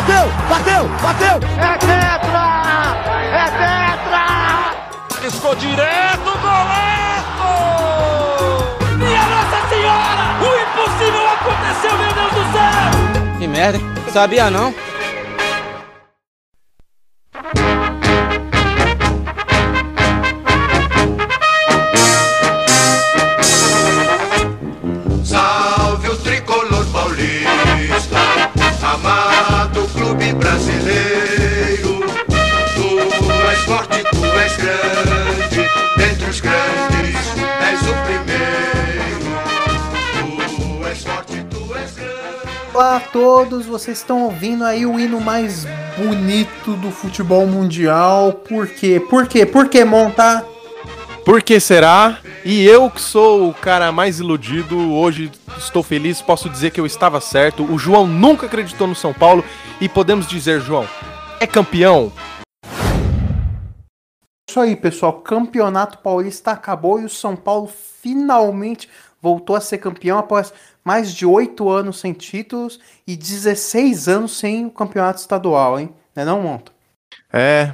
bateu, bateu, bateu. É tetra! É tetra! Escou direto, golaço! Minha Nossa Senhora! O impossível aconteceu, meu Deus do céu! Que merda, hein? Sabia não? Todos, vocês estão ouvindo aí o hino mais bonito do futebol mundial. Por quê? Por quê? Por que montar? Por que será? E eu que sou o cara mais iludido, hoje estou feliz, posso dizer que eu estava certo. O João nunca acreditou no São Paulo e podemos dizer, João, é campeão. Isso aí, pessoal. Campeonato Paulista acabou e o São Paulo finalmente voltou a ser campeão após mais de oito anos sem títulos e 16 anos sem o campeonato estadual, hein? Não é não, Monta? É,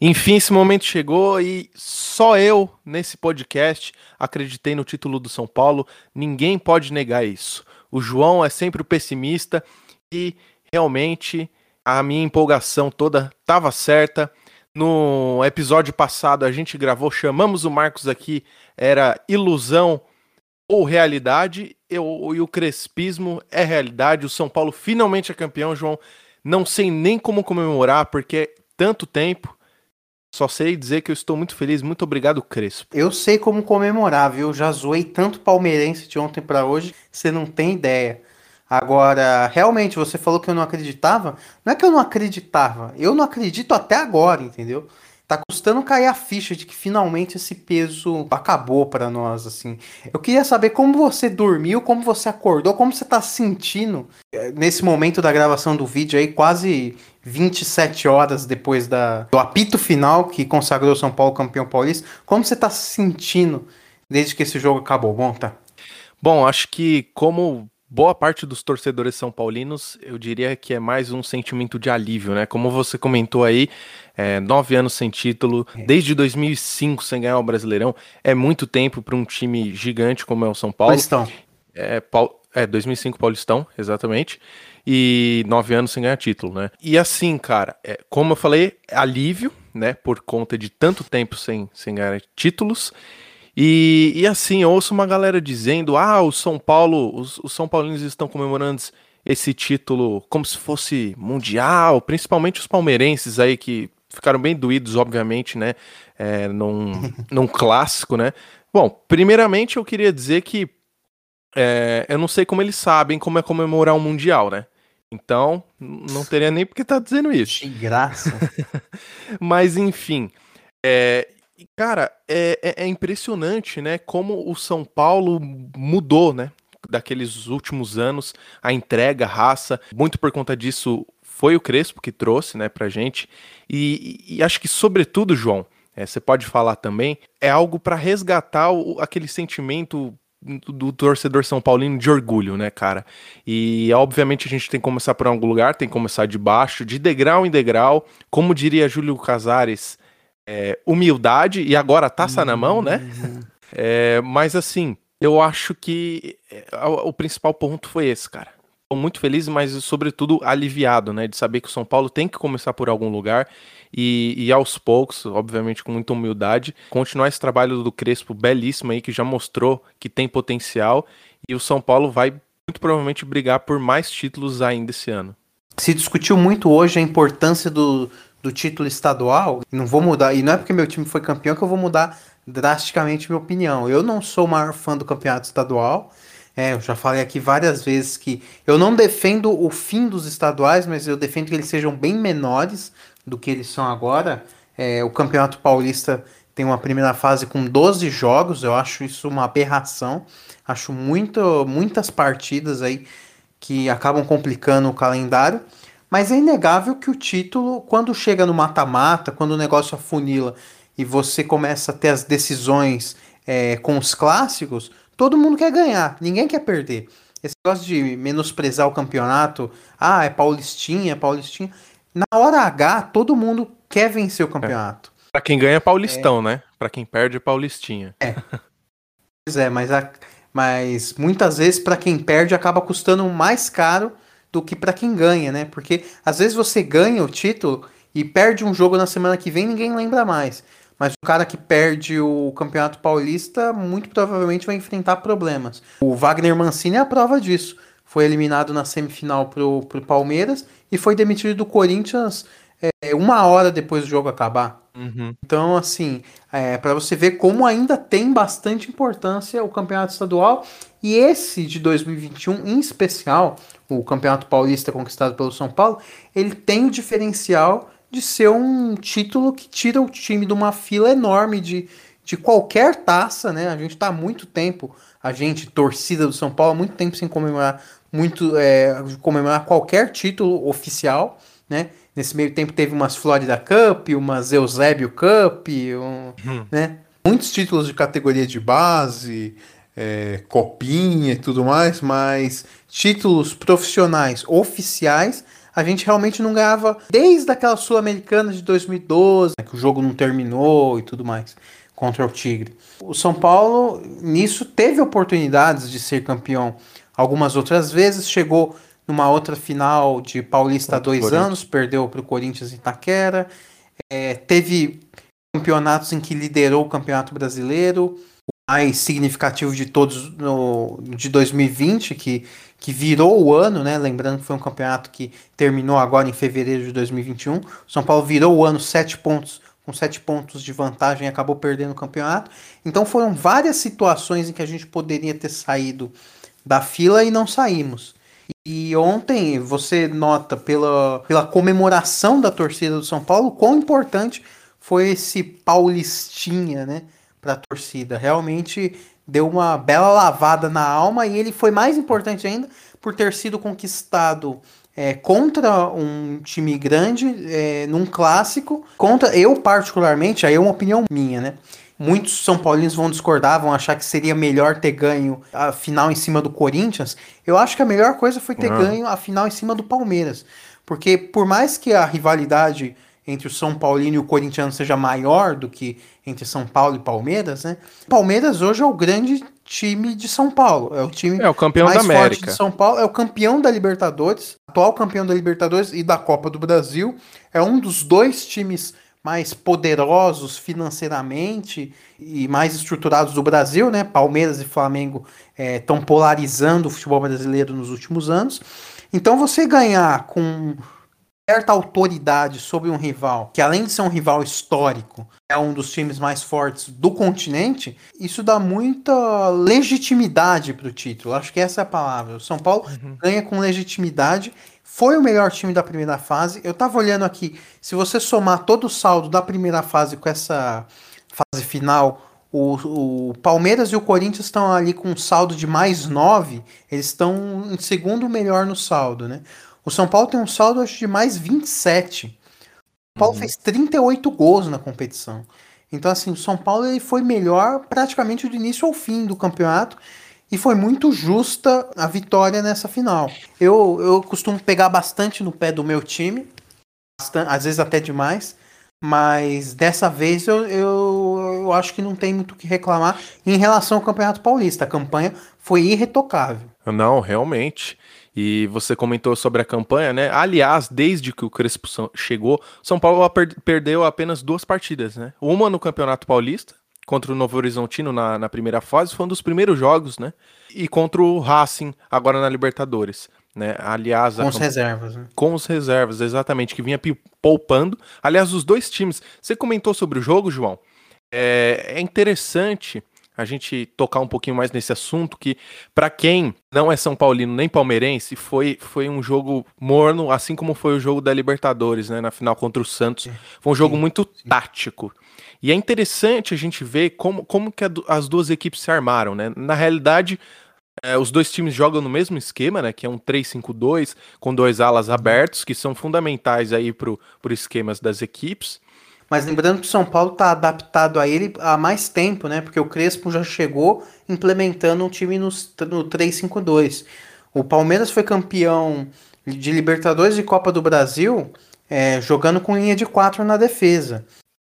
enfim, esse momento chegou e só eu, nesse podcast, acreditei no título do São Paulo. Ninguém pode negar isso. O João é sempre o pessimista e realmente a minha empolgação toda estava certa. No episódio passado a gente gravou, chamamos o Marcos aqui, era ilusão ou realidade, e o crespismo é realidade. O São Paulo finalmente é campeão, João. Não sei nem como comemorar, porque é tanto tempo. Só sei dizer que eu estou muito feliz. Muito obrigado, Crespo. Eu sei como comemorar, viu? Já zoei tanto palmeirense de ontem pra hoje, você não tem ideia. Agora, realmente, você falou que eu não acreditava. Não é que eu não acreditava, eu não acredito até agora, entendeu? Tá custando cair a ficha de que finalmente esse peso acabou pra nós, assim. Eu queria saber como você dormiu, como você acordou, como você tá sentindo eh, nesse momento da gravação do vídeo aí, quase 27 horas depois da, do apito final que consagrou São Paulo campeão paulista. Como você tá se sentindo desde que esse jogo acabou? Tá? Bom, acho que como boa parte dos torcedores são paulinos, eu diria que é mais um sentimento de alívio, né? Como você comentou aí, é, nove anos sem título, desde 2005 sem ganhar o Brasileirão, é muito tempo para um time gigante como é o São Paulo. Paulistão. É, Paul... é 2005 Paulistão, exatamente. E nove anos sem ganhar título, né? E assim, cara, é, como eu falei, alívio, né? Por conta de tanto tempo sem, sem ganhar títulos. E, e assim, eu ouço uma galera dizendo: ah, o São Paulo, os, os São Paulinos estão comemorando esse título como se fosse mundial, principalmente os palmeirenses aí que ficaram bem doídos, obviamente, né? É, num, num clássico, né? Bom, primeiramente eu queria dizer que é, eu não sei como eles sabem como é comemorar um mundial, né? Então, não teria nem porque tá dizendo isso. De graça. Mas enfim, é, cara, é, é- é impressionante, né? Como o São Paulo mudou, né? Daqueles últimos anos, a entrega, a raça. Muito por conta disso foi o Crespo que trouxe, né, pra gente. E, e- acho que, sobretudo, João, é, você pode falar também, é algo para resgatar o- aquele sentimento do, do torcedor São Paulino de orgulho, né, cara? E obviamente a gente tem que começar por algum lugar, tem que começar de baixo, de degrau em degrau. Como diria Júlio Casares, é, humildade e agora taça na mão, né? É, mas assim, eu acho que é, o, principal ponto foi esse, cara. Tô muito feliz, mas sobretudo aliviado, né? De saber que o São Paulo tem que começar por algum lugar e, e aos poucos, obviamente com muita humildade, continuar esse trabalho do Crespo belíssimo aí, que já mostrou que tem potencial. E o São Paulo vai muito provavelmente brigar por mais títulos ainda esse ano. Se discutiu muito hoje a importância do, do título estadual. Não vou mudar, e não é porque meu time foi campeão que eu vou mudar drasticamente minha opinião. Eu não sou o maior fã do campeonato estadual. É, eu já falei aqui várias vezes que eu não defendo o fim dos estaduais, mas eu defendo que eles sejam bem menores do que eles são agora. É, o Campeonato Paulista tem uma primeira fase com 12 jogos, eu acho isso uma aberração. Acho muito, muitas partidas aí que acabam complicando o calendário. Mas é inegável que o título, quando chega no mata-mata, quando o negócio afunila e você começa a ter as decisões é, com os clássicos, todo mundo quer ganhar, ninguém quer perder. esse negócio de menosprezar o campeonato, ah, é Paulistinha, é Paulistinha. Na hora H, todo mundo quer vencer o campeonato. É. Pra quem ganha é Paulistão, é. né? Pra quem perde é Paulistinha. É. pois é, mas, a, mas muitas vezes para quem perde acaba custando mais caro do que para quem ganha, né? Porque às vezes você ganha o título e perde um jogo na semana que vem ninguém lembra mais. Mas o cara que perde o Campeonato Paulista muito provavelmente vai enfrentar problemas. O Wagner Mancini é a prova disso. Foi eliminado na semifinal pro, pro Palmeiras e foi demitido do Corinthians é, uma hora depois do jogo acabar. Uhum. Então, assim, é, para você ver como ainda tem bastante importância o campeonato estadual e esse de 2021 em especial, o campeonato paulista conquistado pelo São Paulo, ele tem o diferencial de ser um título que tira o time de uma fila enorme de, de qualquer taça, né? A gente está há muito tempo, a gente, torcida do São Paulo, há muito tempo sem comemorar muito é, comemorar qualquer título oficial, né? Nesse meio tempo teve umas Florida Cup, umas Eusébio Cup, um, hum. né? Muitos títulos de categoria de base, é, copinha e tudo mais, mas títulos profissionais oficiais a gente realmente não ganhava desde aquela Sul-Americana de 2012, né, que o jogo não terminou e tudo mais, contra o Tigre. O São Paulo, nisso, teve oportunidades de ser campeão algumas outras vezes, chegou numa outra final de Paulista há dois anos, perdeu para o Corinthians em Itaquera, é, teve campeonatos em que liderou o Campeonato Brasileiro, o mais significativo de todos no, de 2020, que que virou o ano, né? Lembrando que foi um campeonato que terminou agora em fevereiro de 2021. São Paulo virou o ano sete pontos, com sete pontos de vantagem e acabou perdendo o campeonato. Então foram várias situações em que a gente poderia ter saído da fila e não saímos. E ontem você nota pela, pela comemoração da torcida do São Paulo quão importante foi esse paulistinha, né, para a torcida. Realmente deu uma bela lavada na alma e ele foi mais importante ainda por ter sido conquistado é, contra um time grande, é, num clássico, contra eu particularmente, aí é uma opinião minha, né? Muitos São Paulinos vão discordar, vão achar que seria melhor ter ganho a final em cima do Corinthians. Eu acho que a melhor coisa foi ter uhum. ganho a final em cima do Palmeiras. Porque por mais que a rivalidade entre o São Paulino e o corintiano seja maior do que entre São Paulo e Palmeiras, né? Palmeiras hoje é o grande time de São Paulo. É o time é o campeão mais da América. forte de São Paulo. É o campeão da Libertadores, atual campeão da Libertadores e da Copa do Brasil. É um dos dois times mais poderosos financeiramente e mais estruturados do Brasil, né? Palmeiras e Flamengo estão é, polarizando o futebol brasileiro nos últimos anos. Então você ganhar com certa autoridade sobre um rival, que além de ser um rival histórico, é um dos times mais fortes do continente, isso dá muita legitimidade para o título. Acho que essa é a palavra. O São Paulo uhum. ganha com legitimidade. Foi o melhor time da primeira fase. Eu estava olhando aqui, se você somar todo o saldo da primeira fase com essa fase final, o, o, Palmeiras e o Corinthians estão ali com um saldo de mais 9, eles estão em segundo melhor no saldo, né? O São Paulo tem um saldo acho, de mais 27. O Paulo uhum. fez 38 gols na competição. Então, assim, o São Paulo ele foi melhor praticamente do início ao fim do campeonato e foi muito justa a vitória nessa final. Eu, eu costumo pegar bastante no pé do meu time, bastante, às vezes até demais, mas dessa vez eu, eu, eu acho que não tem muito o que reclamar em relação ao Campeonato Paulista. A campanha foi irretocável. Não, realmente. E você comentou sobre a campanha, né? Aliás, desde que o Crespo chegou, São Paulo perdeu apenas duas partidas, né? Uma no Campeonato Paulista, contra o Novo Horizontino na, na primeira fase, foi um dos primeiros jogos, né? E contra o Racing, agora na Libertadores. Né? Aliás, com as reservas, né? Com os reservas, exatamente, que vinha poupando. Aliás, os dois times. Você comentou sobre o jogo, João? É, é interessante a gente tocar um pouquinho mais nesse assunto que para quem não é São Paulino nem palmeirense foi, foi um jogo morno, assim como foi o jogo da Libertadores, né, na final contra o Santos. Foi um jogo muito tático. E é interessante a gente ver como, como que a, as duas equipes se armaram, né? Na realidade, é, os dois times jogam no mesmo esquema, né? Que é um 3-5-2 com dois alas abertos, que são fundamentais aí pro, pro esquemas das equipes. Mas lembrando que o São Paulo está adaptado a ele há mais tempo, né? Porque o Crespo já chegou implementando um time no, no 3-5-2. O Palmeiras foi campeão de Libertadores e Copa do Brasil é, jogando com linha de quatro na defesa.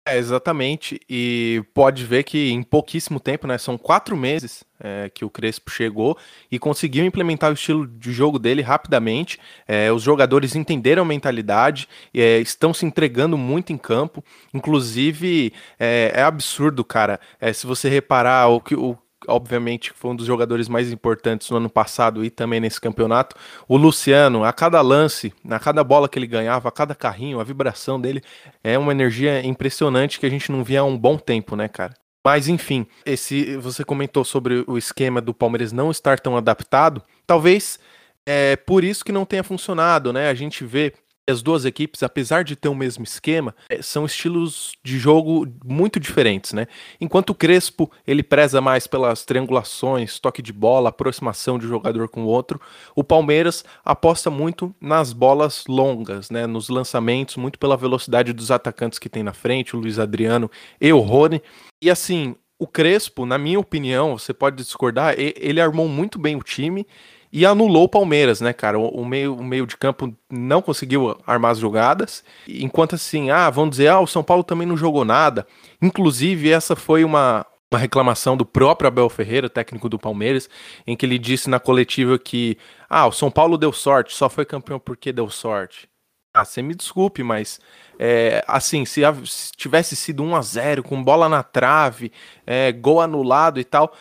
É, exatamente. E pode ver que em pouquíssimo tempo, né? São quatro meses é, que o Crespo chegou e conseguiu implementar o estilo de jogo dele rapidamente. É, os jogadores entenderam a mentalidade, é, estão se entregando muito em campo. Inclusive, é, é absurdo, cara. É, se você reparar o que o obviamente foi um dos jogadores mais importantes no ano passado e também nesse campeonato. O Luciano, a cada lance, a cada bola que ele ganhava, a cada carrinho, a vibração dele é uma energia impressionante que a gente não via há um bom tempo, né, cara? Mas enfim, esse você comentou sobre o esquema do Palmeiras não estar tão adaptado. Talvez é por isso que não tenha funcionado, né? A gente vê as duas equipes, apesar de ter o mesmo esquema, é, são estilos de jogo muito diferentes, né? Enquanto o Crespo ele preza mais pelas triangulações, toque de bola, aproximação de jogador com o outro, o Palmeiras aposta muito nas bolas longas, né? Nos lançamentos, muito pela velocidade dos atacantes que tem na frente, o Luiz Adriano e o Rony. E assim, o Crespo, na minha opinião, você pode discordar, ele armou muito bem o time e anulou o Palmeiras, né, cara? O, meio, o meio de campo não conseguiu armar as jogadas, enquanto assim, ah, vamos dizer, ah, o São Paulo também não jogou nada. Inclusive, essa foi uma, uma reclamação do próprio Abel Ferreira, técnico do Palmeiras, em que ele disse na coletiva que, ah, o São Paulo deu sorte, só foi campeão porque deu sorte. Ah, você me desculpe, mas é, assim, se, se, tivesse sido 1 a 0 com bola na trave, é, gol anulado e tal,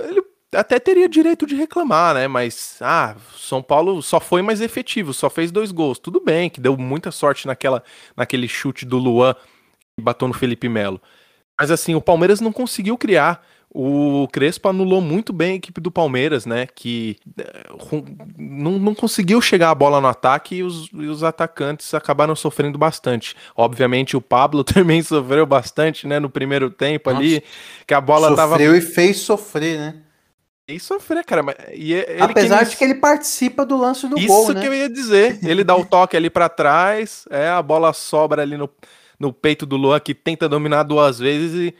ele até teria direito de reclamar, né? Mas, ah, São Paulo só foi mais efetivo, só fez dois gols. Tudo bem, que deu muita sorte naquela, naquele chute do Luan que bateu no Felipe Melo. Mas, assim, o Palmeiras não conseguiu criar. O Crespo anulou muito bem a equipe do Palmeiras, né? Que eh, não, não conseguiu chegar a bola no ataque e os, e os atacantes acabaram sofrendo bastante. Obviamente, o Pablo também sofreu bastante, né? No primeiro tempo Nossa. ali, que a bola sofreu tava. Sofreu e fez sofrer, né? E sofrer, cara. E é Apesar de que ele participa do lance do Isso gol, né? Isso que eu ia dizer. Ele dá o toque ali para trás, é a bola sobra ali no, no peito do Luan, que tenta dominar duas vezes e.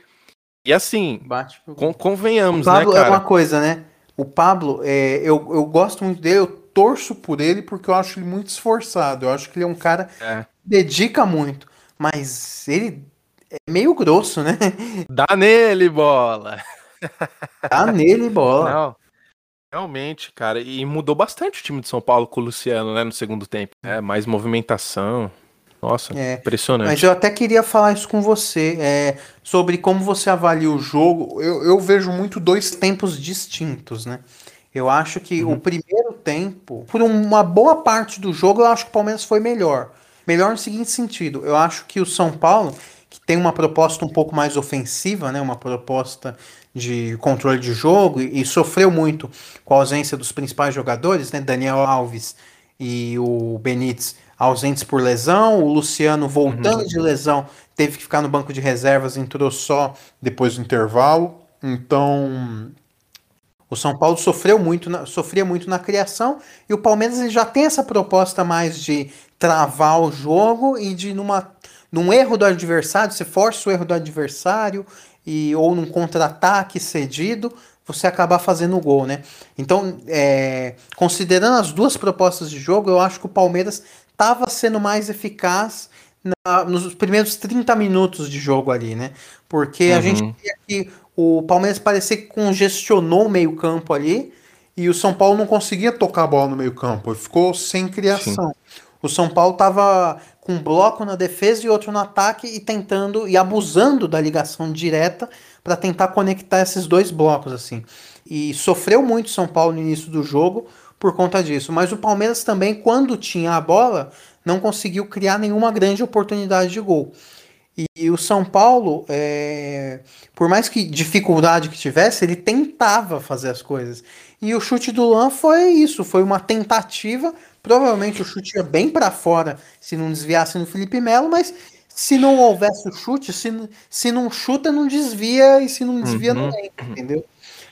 E assim, Bate con convenhamos, o Pablo né, cara? é uma coisa, né? O Pablo, é, eu, eu gosto muito dele, eu torço por ele porque eu acho ele muito esforçado. Eu acho que ele é um cara é. que dedica muito. Mas ele é meio grosso, né? Dá nele, bola! Tá nele bola. Não. Realmente, cara, e mudou bastante o time de São Paulo com o Luciano, né, no segundo tempo. É, mais movimentação. Nossa, é, impressionante. Mas eu até queria falar isso com você, é, sobre como você avalia o jogo. Eu, eu vejo muito dois tempos distintos, né? Eu acho que uhum. o primeiro tempo, por uma boa parte do jogo, eu acho que o Palmeiras foi melhor. Melhor no seguinte sentido, eu acho que o São Paulo, tem uma proposta um pouco mais ofensiva, né, uma proposta de controle de jogo e, e, sofreu muito com a ausência dos principais jogadores, né? Daniel Alves e o Benítez ausentes por lesão, o Luciano voltando uhum. de lesão teve que ficar no banco de reservas, entrou só depois do intervalo. Então, o São Paulo sofreu muito, na, sofria muito na criação e o Palmeiras ele já tem essa proposta mais de travar o jogo e de numa num erro do adversário, você força o erro do adversário e ou num contra-ataque cedido, você acabar fazendo o gol, né? Então, é, considerando as duas propostas de jogo, eu acho que o Palmeiras estava sendo mais eficaz na, nos primeiros 30 minutos de jogo ali, né? Porque uhum. a gente via que o Palmeiras parecia que congestionou o meio-campo ali e o São Paulo não conseguia tocar a bola no meio-campo, ficou sem criação. Sim. O São Paulo estava com um bloco na defesa e outro no ataque e tentando e abusando da ligação direta para tentar conectar esses dois blocos assim. E sofreu muito São Paulo no início do jogo por conta disso, mas o Palmeiras também quando tinha a bola não conseguiu criar nenhuma grande oportunidade de gol. E, o São Paulo, é, por mais que dificuldade que tivesse, ele tentava fazer as coisas. E o chute do Lan foi isso, foi uma tentativa Provavelmente o chute ia bem para fora se não desviasse no Felipe Melo, mas se não houvesse o chute, se, se não chuta, não desvia, e se não desvia, uhum. não entra, entendeu?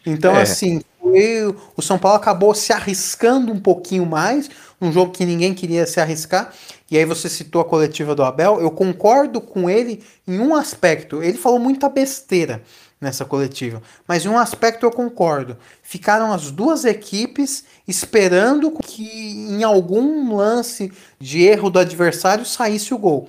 Então, é. assim, foi, o São Paulo acabou se arriscando um pouquinho mais, um jogo que ninguém queria se arriscar. E aí você citou a coletiva do Abel, eu concordo com ele em um aspecto. Ele falou muita besteira nessa coletiva. Mas em um aspecto eu concordo. Ficaram as duas equipes esperando que em algum lance de erro do adversário saísse o gol.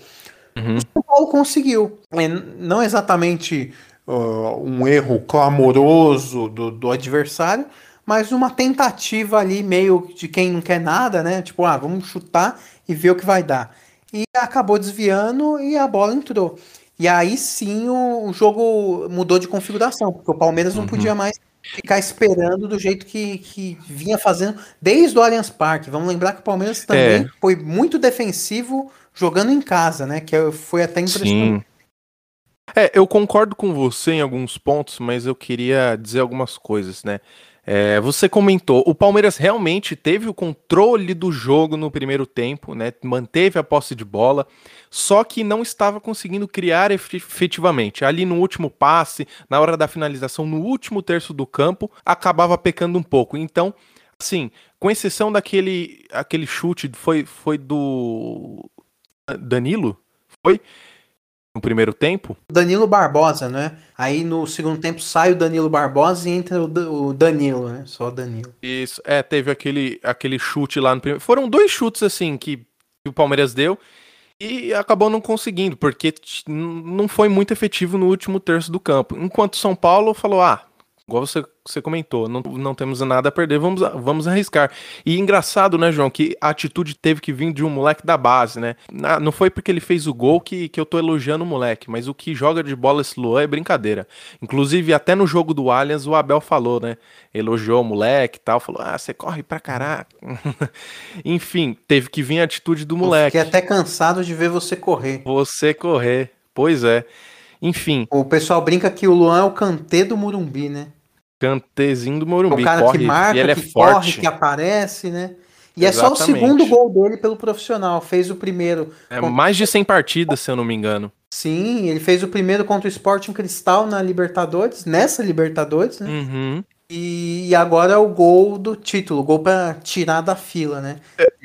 Uhum. O São Paulo conseguiu. É, não exatamente uh, um erro clamoroso do, do adversário, mas uma tentativa ali meio de quem não quer nada, né? Tipo, ah, vamos chutar e ver o que vai dar. E acabou desviando e a bola entrou. E aí sim o, o jogo mudou de configuração, porque o Palmeiras não Uhum. podia mais ficar esperando do jeito que, que vinha fazendo desde o Allianz Parque. Vamos lembrar que o Palmeiras também É. foi muito defensivo jogando em casa, né? Que foi até impressionante. Sim. É, eu concordo com você em alguns pontos, mas eu queria dizer algumas coisas, né? É, você comentou, o Palmeiras realmente teve o controle do jogo no primeiro tempo, né? Manteve a posse de bola, só que não estava conseguindo criar efe- efetivamente. Ali no último passe, na hora da finalização, no último terço do campo, acabava pecando um pouco. Então, assim, com exceção daquele aquele chute, foi, foi do Danilo? Foi? No primeiro tempo? Danilo Barbosa, né? Aí no segundo tempo sai o Danilo Barbosa e entra o Da- o Danilo, né? Só o Danilo. Isso, é, teve aquele, aquele chute lá no primeiro. Foram dois chutes, assim, que, que o Palmeiras deu e acabou não conseguindo, porque não foi muito efetivo no último terço do campo. Enquanto São Paulo falou: ah, igual você, você comentou, não, não temos nada a perder, vamos, vamos arriscar. E engraçado, né, João, que a atitude teve que vir de um moleque da base, né? Não foi porque ele fez o gol que, que eu tô elogiando o moleque, mas o que joga de bola esse Luan é brincadeira. Inclusive, até no jogo do Allianz, o Abel falou, né? Elogiou o moleque e tal, falou: ah, você corre pra caraca. Enfim, teve que vir a atitude do Eu moleque. Fiquei até cansado de ver você correr. Você correr. Pois é. Enfim, O pessoal brinca que o Luan é o cantê do Murumbi, né? Cantezinho do É Morumbi. o cara corre, que marca, ele é que forte. corre, que aparece, né? E é só o Exatamente. segundo gol dele pelo profissional. Fez o primeiro. É mais de 100 partidas, se eu não me engano. Sim, ele fez o primeiro contra o Sporting Cristal na Libertadores, nessa Libertadores, né? Uhum. E agora é o gol do título, o gol pra tirar da fila, né?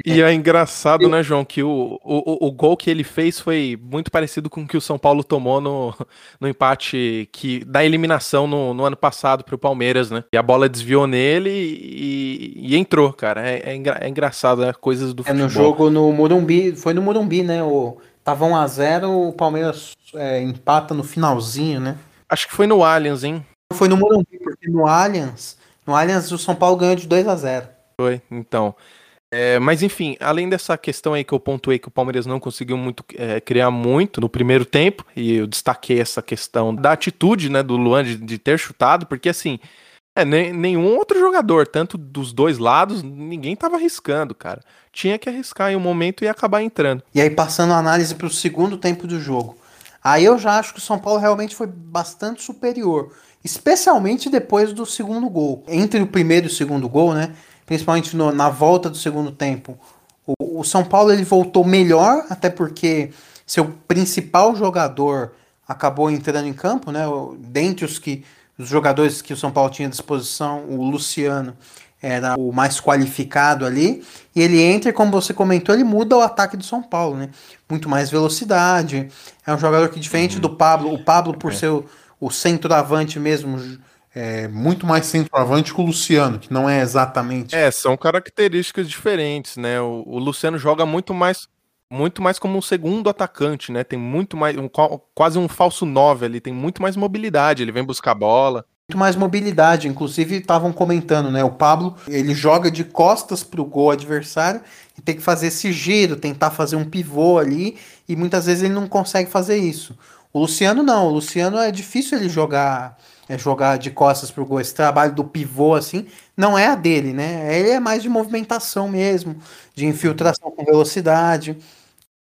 E é engraçado, né, João, que o, o, o gol que ele fez foi muito parecido com o que o São Paulo tomou no, no empate que da eliminação no, no ano passado pro Palmeiras, né? E a bola desviou nele e, e entrou, cara. É, é, engra- é engraçado, né? Coisas do É no futebol. jogo no Morumbi, foi no Morumbi, né? O, tava 1x0, o Palmeiras é, empata no finalzinho, né? Acho que foi no Allianz, hein? Foi no Morumbi, porque no Allianz, no Allianz o São Paulo ganhou de 2 a 0 Foi, então. É, mas enfim, além dessa questão aí que eu pontuei que o Palmeiras não conseguiu muito é, criar muito no primeiro tempo, e eu destaquei essa questão da atitude né, do Luan de, de ter chutado, porque assim, é, nem- nenhum outro jogador, tanto dos dois lados, ninguém tava arriscando, cara. Tinha que arriscar em um momento e acabar entrando. E aí, passando a análise para o segundo tempo do jogo. Aí eu já acho que o São Paulo realmente foi bastante superior. Especialmente depois do segundo gol. Entre o primeiro e o segundo gol, né? Principalmente no- na volta do segundo tempo. O, o São Paulo ele voltou melhor, até porque seu principal jogador acabou entrando em campo, né? Dentre os que os jogadores que o São Paulo tinha à disposição, o Luciano era o mais qualificado ali, e ele entra como você comentou, ele muda o ataque do São Paulo, né? Muito mais velocidade. É um jogador que diferente do Pablo, o Pablo por ser o, o centroavante mesmo, É muito mais centroavante que o Luciano, que não é exatamente. É, são características diferentes, né? O, o Luciano joga muito mais muito mais como um segundo atacante, né? Tem muito mais um, qua- quase um falso 9 ali, tem muito mais mobilidade, ele vem buscar bola. muito mais mobilidade. Inclusive, estavam comentando, né? O Pablo, ele joga de costas pro gol adversário e tem que fazer esse giro, tentar fazer um pivô ali, e muitas vezes ele não consegue fazer isso. O Luciano não, o Luciano é difícil ele jogar é, jogar de costas pro gol. Esse trabalho do pivô, assim, não é a dele, né? Ele é mais de movimentação mesmo, de infiltração com velocidade.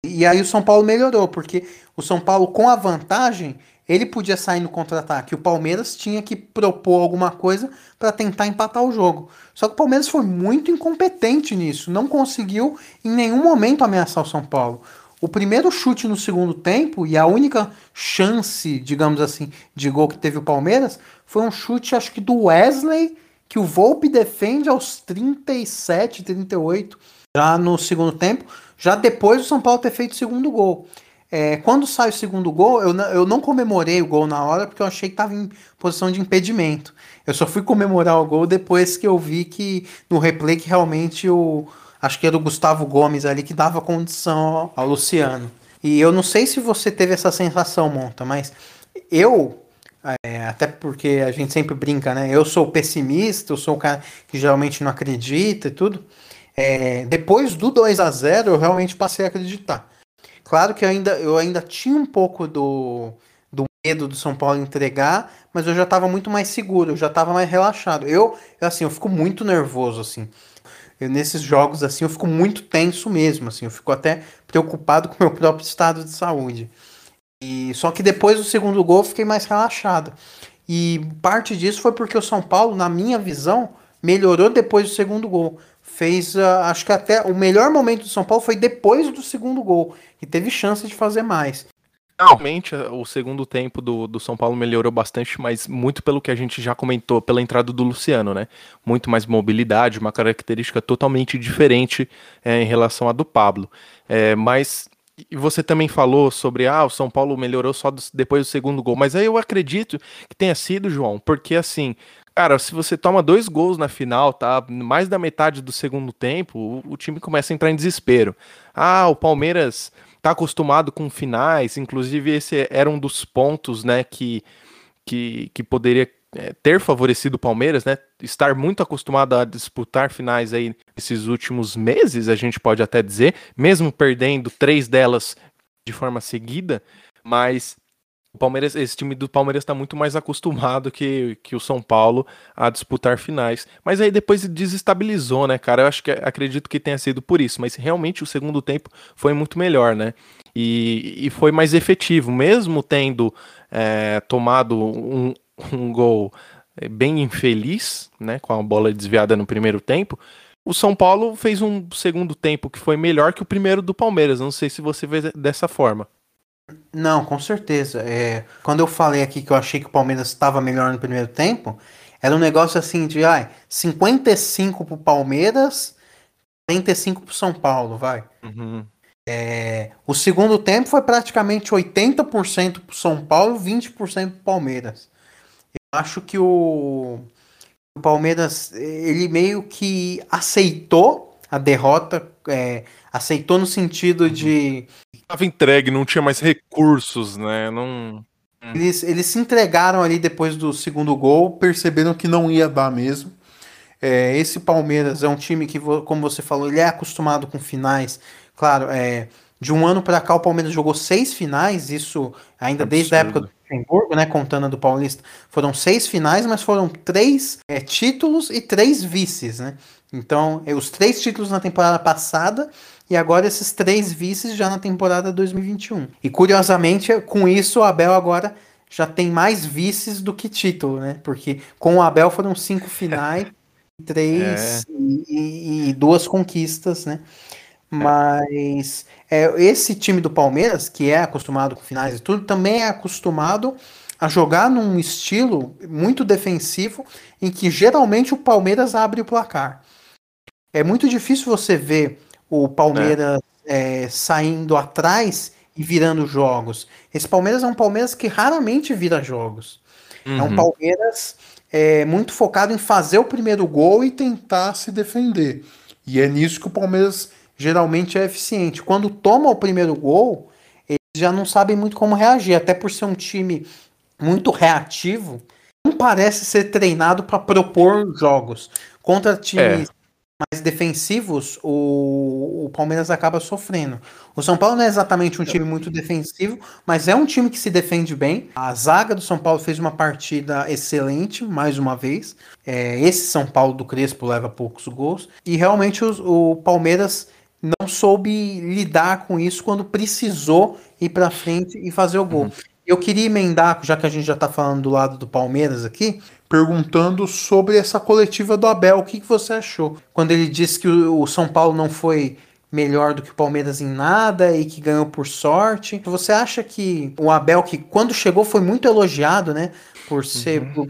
E aí o São Paulo melhorou, porque o São Paulo, com a vantagem, ele podia sair no contra-ataque. O Palmeiras tinha que propor alguma coisa para tentar empatar o jogo. Só que o Palmeiras foi muito incompetente nisso, não conseguiu em nenhum momento ameaçar o São Paulo. O primeiro chute no segundo tempo e a única chance, digamos assim, de gol que teve o Palmeiras foi um chute, acho que do Wesley, que o Volpe defende aos 37, 38, já no segundo tempo, já depois do São Paulo ter feito o segundo gol. É, quando sai o segundo gol, eu, eu não comemorei o gol na hora porque eu achei que estava em posição de impedimento. Eu só fui comemorar o gol depois que eu vi que no replay que realmente o. Acho que era o Gustavo Gomes ali que dava condição ao Luciano. E eu não sei se você teve essa sensação, Monta, mas eu é, até porque a gente sempre brinca, né? Eu sou pessimista, eu sou o cara que geralmente não acredita e tudo. É, depois do 2 a 0 eu realmente passei a acreditar. Claro que eu ainda, eu ainda tinha um pouco do, do medo do São Paulo entregar, mas eu já estava muito mais seguro, eu já estava mais relaxado. Eu, assim, eu fico muito nervoso, assim. Eu, nesses jogos, assim, eu fico muito tenso mesmo, assim. Eu fico até preocupado com o meu próprio estado de saúde. E só que depois do segundo gol eu fiquei mais relaxado. E parte disso foi porque o São Paulo, na minha visão, melhorou depois do segundo gol. Fez, uh, acho que até o melhor momento do São Paulo foi depois do segundo gol, e teve chance de fazer mais. Realmente, o segundo tempo do, do São Paulo melhorou bastante, mas muito pelo que a gente já comentou, pela entrada do Luciano, né? Muito mais mobilidade, uma característica totalmente diferente é, em relação à do Pablo. É, mas e você também falou sobre ah, o São Paulo melhorou só do, depois do segundo gol, mas aí eu acredito que tenha sido, João, porque assim, cara, se você toma dois gols na final, tá? Mais da metade do segundo tempo, o, o time começa a entrar em desespero. Ah, o Palmeiras tá acostumado com finais, inclusive esse era um dos pontos, né, que, que, que poderia é, ter favorecido o Palmeiras, né? Estar muito acostumado a disputar finais aí esses últimos meses, a gente pode até dizer, mesmo perdendo três delas de forma seguida, mas o Palmeiras, esse time do Palmeiras está muito mais acostumado que, que o São Paulo a disputar finais. Mas aí depois desestabilizou, né, cara? Eu acho que acredito que tenha sido por isso. Mas realmente o segundo tempo foi muito melhor, né? E, e foi mais efetivo, mesmo tendo é, tomado um, um gol eh, bem infeliz, né, com a bola desviada no primeiro tempo. O São Paulo fez um segundo tempo que foi melhor que o primeiro do Palmeiras. Não sei se você vê dessa forma. Não, com certeza. É, quando eu falei aqui que eu achei que o Palmeiras estava melhor no primeiro tempo, era um negócio assim de ai, 55 pro Palmeiras, 45 pro São Paulo, vai. Uhum. É, o segundo tempo foi praticamente 80% pro São Paulo e 20% pro Palmeiras acho que o, o Palmeiras ele meio que aceitou a derrota, é, aceitou no sentido de estava entregue, não tinha mais recursos, né? Não eles, eles se entregaram ali depois do segundo gol, perceberam que não ia dar mesmo. É, esse Palmeiras é um time que, como você falou, ele é acostumado com finais. Claro, é, de um ano para cá o Palmeiras jogou seis finais, isso ainda Absurdo. desde a época do Luxemburgo, né, contando do Paulista, foram seis finais, mas foram três é, títulos e três vices, né? Então, é, os três títulos na temporada passada e agora esses três vices já na temporada 2021. E curiosamente, com isso, o Abel agora já tem mais vices do que título, né? Porque com o Abel foram cinco finais, três é. e, e, e duas conquistas, né? Mas é, esse time do Palmeiras, que é acostumado com finais e tudo, também é acostumado a jogar num estilo muito defensivo, em que geralmente o Palmeiras abre o placar. É muito difícil você ver o Palmeiras é. É, saindo atrás e virando jogos. Esse Palmeiras é um Palmeiras que raramente vira jogos. Uhum. É um uhum. Palmeiras é, muito focado em fazer o primeiro gol e tentar se defender. E é nisso que o Palmeiras geralmente é eficiente. Quando toma o primeiro gol, eles já não sabem muito como reagir, até por ser um time muito reativo, não parece ser treinado para propor jogos. Contra times é mais defensivos, o, o Palmeiras acaba sofrendo. O São Paulo não é exatamente um time muito defensivo, mas é um time que se defende bem. A zaga do São Paulo fez uma partida excelente, mais uma vez. É, esse São Paulo do Crespo leva poucos gols. E realmente os, o Palmeiras não soube lidar com isso quando precisou ir para frente e fazer o gol. Uhum. Eu queria emendar, já que a gente já está falando do lado do Palmeiras aqui, perguntando sobre essa coletiva do Abel. O que, que você achou? Quando ele disse que o São Paulo não foi melhor do que o Palmeiras em nada e que ganhou por sorte. Você acha que o Abel, que quando chegou foi muito elogiado, né? Por ser uhum. por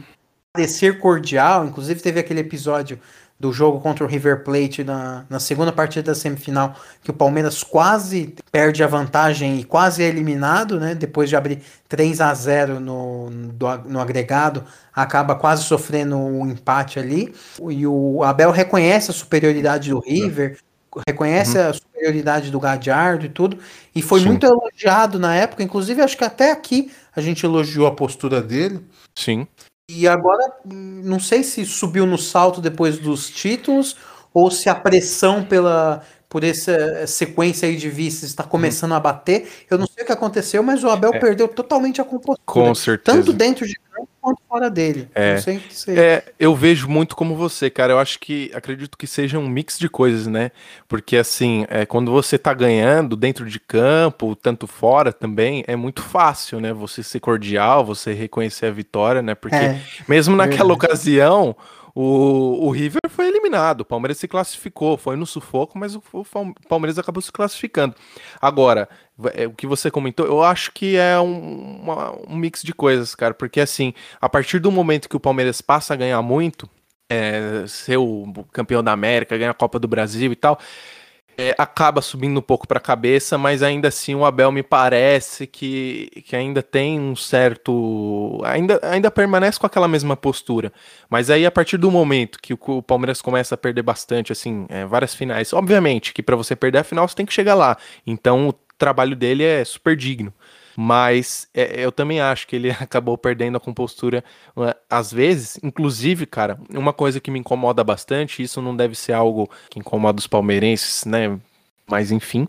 parecer cordial, inclusive teve aquele episódio do jogo contra o River Plate na, na segunda partida da semifinal, que o Palmeiras quase perde a vantagem e quase é eliminado, né? Depois de abrir 3 a 0 no, no, no agregado, acaba quase sofrendo um empate ali. E o Abel reconhece a superioridade do River, reconhece uhum. a superioridade do Gadiardo e tudo, e foi Sim. muito elogiado na época, inclusive acho que até aqui a gente elogiou a postura dele. Sim. E agora, não sei se subiu no salto depois dos títulos ou se a pressão pela por essa sequência aí de vices está começando hum. a bater. Eu não sei o que aconteceu, mas o Abel é. perdeu totalmente a compostura. Com certeza. Tanto dentro de quanto fora dele. É. Não sei que seja. É, eu vejo muito como você, cara. Eu acho que acredito que seja um mix de coisas, né? Porque assim, é, quando você tá ganhando dentro de campo, tanto fora também, é muito fácil, né? Você ser cordial, você reconhecer a vitória, né? Porque é. mesmo naquela Verdade. ocasião o, o River foi eliminado, o Palmeiras se classificou, foi no sufoco, mas o, o Palmeiras acabou se classificando. Agora, o que você comentou, eu acho que é um, uma, um mix de coisas, cara, porque assim, a partir do momento que o Palmeiras passa a ganhar muito, é, ser o campeão da América, ganhar a Copa do Brasil e tal, é, acaba subindo um pouco para a cabeça, mas ainda assim o Abel me parece que, que ainda tem um certo. Ainda, ainda permanece com aquela mesma postura. Mas aí, a partir do momento que o, o Palmeiras começa a perder bastante, assim, é, várias finais, obviamente que para você perder a final você tem que chegar lá. Então trabalho dele é super digno. Mas é, eu também acho que ele acabou perdendo a compostura uh, às vezes. Inclusive, cara, uma coisa que me incomoda bastante, isso não deve ser algo que incomoda os palmeirenses, né? Mas enfim,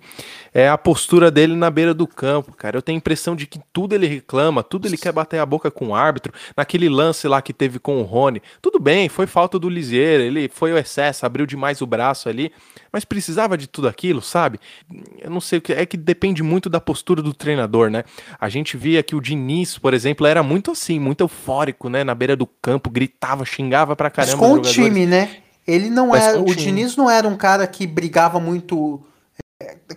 é a postura dele na beira do campo, cara. Eu tenho a impressão de que tudo ele reclama, tudo ele quer bater a boca com o árbitro. Naquele lance lá que teve com o Rony, tudo bem, foi falta do Lisieiro, ele foi o excesso, abriu demais o braço ali, mas precisava de tudo aquilo, sabe? Eu não sei o que é que depende muito da postura do treinador, né? A gente via que o Diniz, por exemplo, era muito assim, muito eufórico, né? Na beira do campo, gritava, xingava pra caramba. Mas com o time, né? Ele não mas era. O Diniz não era um cara que brigava muito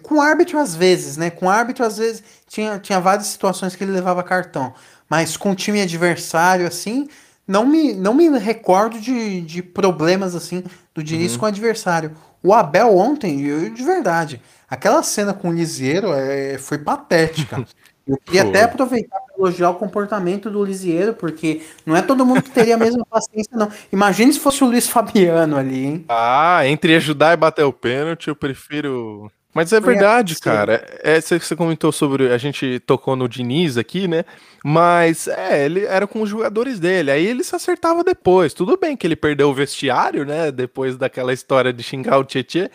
com árbitro às vezes, né? Com árbitro às vezes tinha, tinha várias situações que ele levava cartão. Mas com o time adversário, assim, não me, não me recordo de, de problemas assim do Diniz uhum. com o adversário. O Abel ontem, eu, de verdade, aquela cena com o Lisieiro é, foi patética. Eu queria até aproveitar para elogiar o comportamento do Lisieiro, porque não é todo mundo que teria a mesma paciência, não. Imagine se fosse o Luiz Fabiano ali, hein? Ah, entre ajudar e bater o pênalti, eu prefiro mas é verdade, cara. É, você comentou sobre. A gente tocou no Diniz aqui, né? Mas é, ele era com os jogadores dele. Aí ele se acertava depois. Tudo bem que ele perdeu o vestiário, né? Depois daquela história de xingar o Tietê.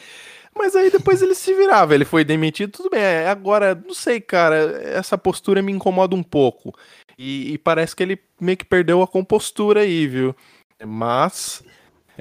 Mas aí depois ele se virava, ele foi demitido, tudo bem. É, agora, não sei, cara, essa postura me incomoda um pouco. E, e parece que ele meio que perdeu a compostura aí, viu? Mas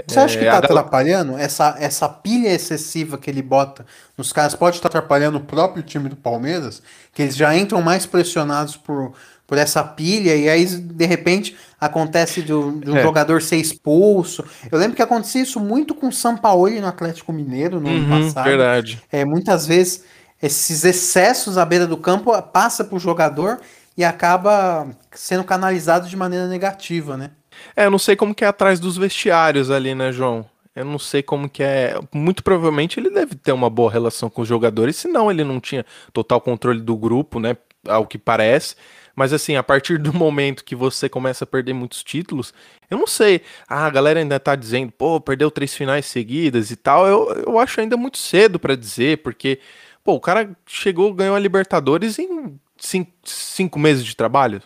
você acha que é, tá atrapalhando? Essa, essa pilha excessiva que ele bota nos caras pode estar atrapalhando o próprio time do Palmeiras? Que eles já entram mais pressionados por, por essa pilha e aí, de repente, acontece do, do é. jogador ser expulso. Eu lembro que acontecia isso muito com o Sampaoli no Atlético Mineiro no uhum, ano passado. Verdade. É, muitas vezes esses excessos à beira do campo passa para o jogador e acaba sendo canalizado de maneira negativa, né? É, eu não sei como que é atrás dos vestiários ali, né, João? Eu não sei como que é. Muito provavelmente ele deve ter uma boa relação com os jogadores, senão ele não tinha total controle do grupo, né? Ao que parece. Mas assim, a partir do momento que você começa a perder muitos títulos, eu não sei. Ah, a galera ainda tá dizendo, pô, perdeu três finais seguidas e tal. Eu, eu acho ainda muito cedo para dizer, porque, pô, o cara chegou, ganhou a Libertadores em cinco, cinco meses de trabalho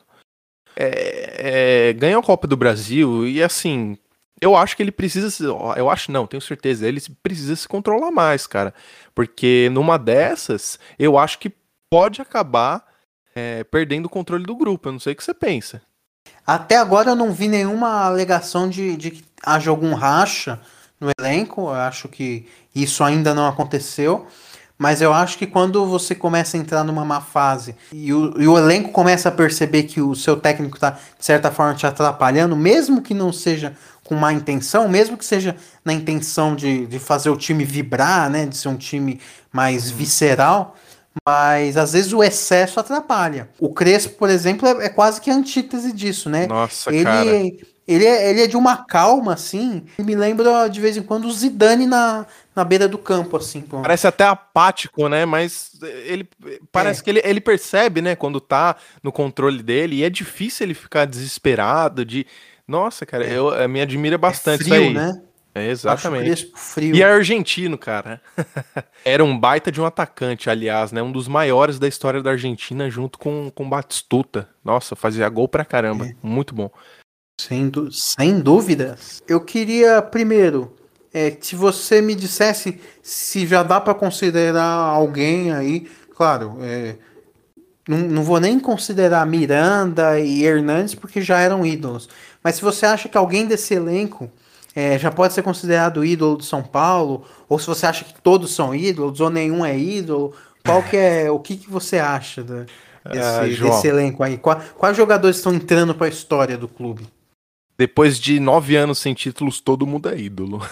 é, é, ganhou a Copa do Brasil e assim, eu acho que ele precisa. Eu acho não, tenho certeza. Ele precisa se controlar mais, cara. Porque numa dessas, eu acho que pode acabar é, perdendo o controle do grupo. Eu não sei o que você pensa. Até agora eu não vi nenhuma alegação de, de que haja algum racha no elenco. Eu acho que isso ainda não aconteceu. Mas eu acho que quando você começa a entrar numa má fase e o, e o elenco começa a perceber que o seu técnico está, de certa forma, te atrapalhando, mesmo que não seja com má intenção, mesmo que seja na intenção de, de fazer o time vibrar, né, de ser um time mais uhum. visceral, mas às vezes o excesso atrapalha. O Crespo, por exemplo, é, é quase que a antítese disso, né? Nossa, ele, cara. Ele é, ele é de uma calma, assim. Me lembra de vez em quando o Zidane na, na beira do campo, assim. Parece até apático, né? Mas ele parece é. que ele, ele percebe, né, quando tá no controle dele, e é difícil ele ficar desesperado de. Nossa, cara, é. eu, me admira bastante é frio, isso aí. né? É, exatamente. Frio. E é argentino, cara. Era um baita de um atacante, aliás, né? Um dos maiores da história da Argentina, junto com o Batistuta. Nossa, fazia gol pra caramba. É. Muito bom. Sem, sem dúvidas. Eu queria, primeiro, é, se você me dissesse se já dá para considerar alguém aí, claro, é, não, não vou nem considerar Miranda e Hernandes porque já eram ídolos, mas se você acha que alguém desse elenco é, já pode ser considerado ídolo do São Paulo, ou se você acha que todos são ídolos ou nenhum é ídolo, qual que é, o que, que você acha da, desse, ah, desse elenco aí? quais jogadores estão entrando para a história do clube? Depois de nove anos sem títulos, todo mundo é ídolo.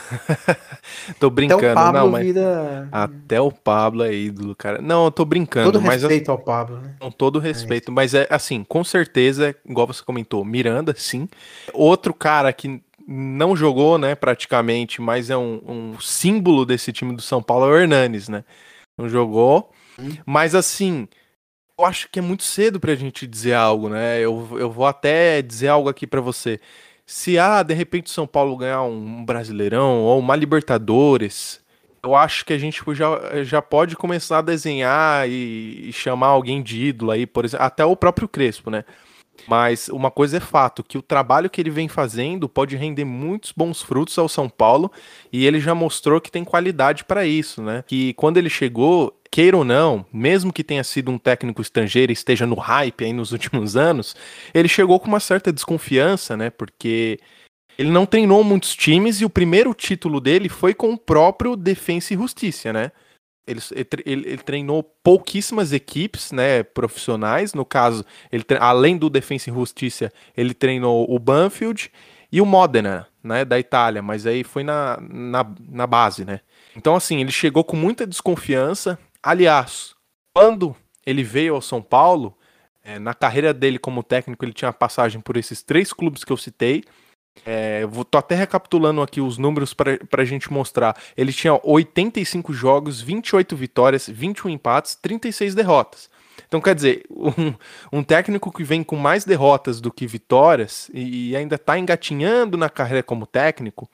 tô brincando, Até o Pablo não, mas. Vira... Até o Pablo é ídolo, cara. Não, eu tô brincando. Todo mas respeito eu... ao Pablo, né? Com todo respeito. É mas é assim, com certeza, igual você comentou, Miranda, sim. Outro cara que não jogou, né, praticamente, mas é um, um símbolo desse time do São Paulo é o Hernanes, né? Não jogou. Hum. Mas assim, eu acho que é muito cedo pra gente dizer algo, né? Eu, eu vou até dizer algo aqui para você se ah, de repente São Paulo ganhar um Brasileirão ou uma Libertadores, eu acho que a gente já, já pode começar a desenhar e, e chamar alguém de ídolo aí, por exemplo, até o próprio Crespo, né? Mas uma coisa é fato, que o trabalho que ele vem fazendo pode render muitos bons frutos ao São Paulo e ele já mostrou que tem qualidade para isso, né? Que quando ele chegou, queira ou não, mesmo que tenha sido um técnico estrangeiro e esteja no hype aí nos últimos anos, ele chegou com uma certa desconfiança, né? Porque ele não treinou muitos times e o primeiro título dele foi com o próprio Defensa e Justiça, né? Ele, ele, ele, treinou pouquíssimas equipes né, profissionais. No caso, ele, além do Defensa e Justiça, ele treinou o Banfield e o Modena, né, da Itália, mas aí foi na, na, na base, né? Então, assim, ele chegou com muita desconfiança, Aliás, quando ele veio ao São Paulo, é, na carreira dele como técnico, ele tinha passagem por esses três clubes que eu citei. É, vou, tô até recapitulando aqui os números para a gente mostrar. Ele tinha 85 jogos, 28 vitórias, 21 empates, 36 derrotas. Então, quer dizer, um, um técnico que vem com mais derrotas do que vitórias e, e ainda está engatinhando na carreira como técnico,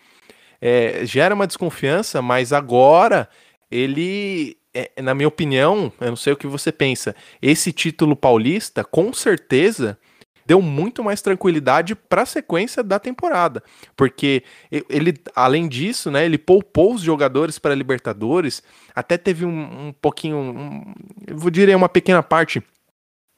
é, gera uma desconfiança, mas agora ele é, na minha opinião, eu não sei o que você pensa, esse título paulista, com certeza, deu muito mais tranquilidade para a sequência da temporada, porque ele, além disso, né, ele poupou os jogadores para Libertadores, até teve um, um pouquinho, um, eu diria uma pequena parte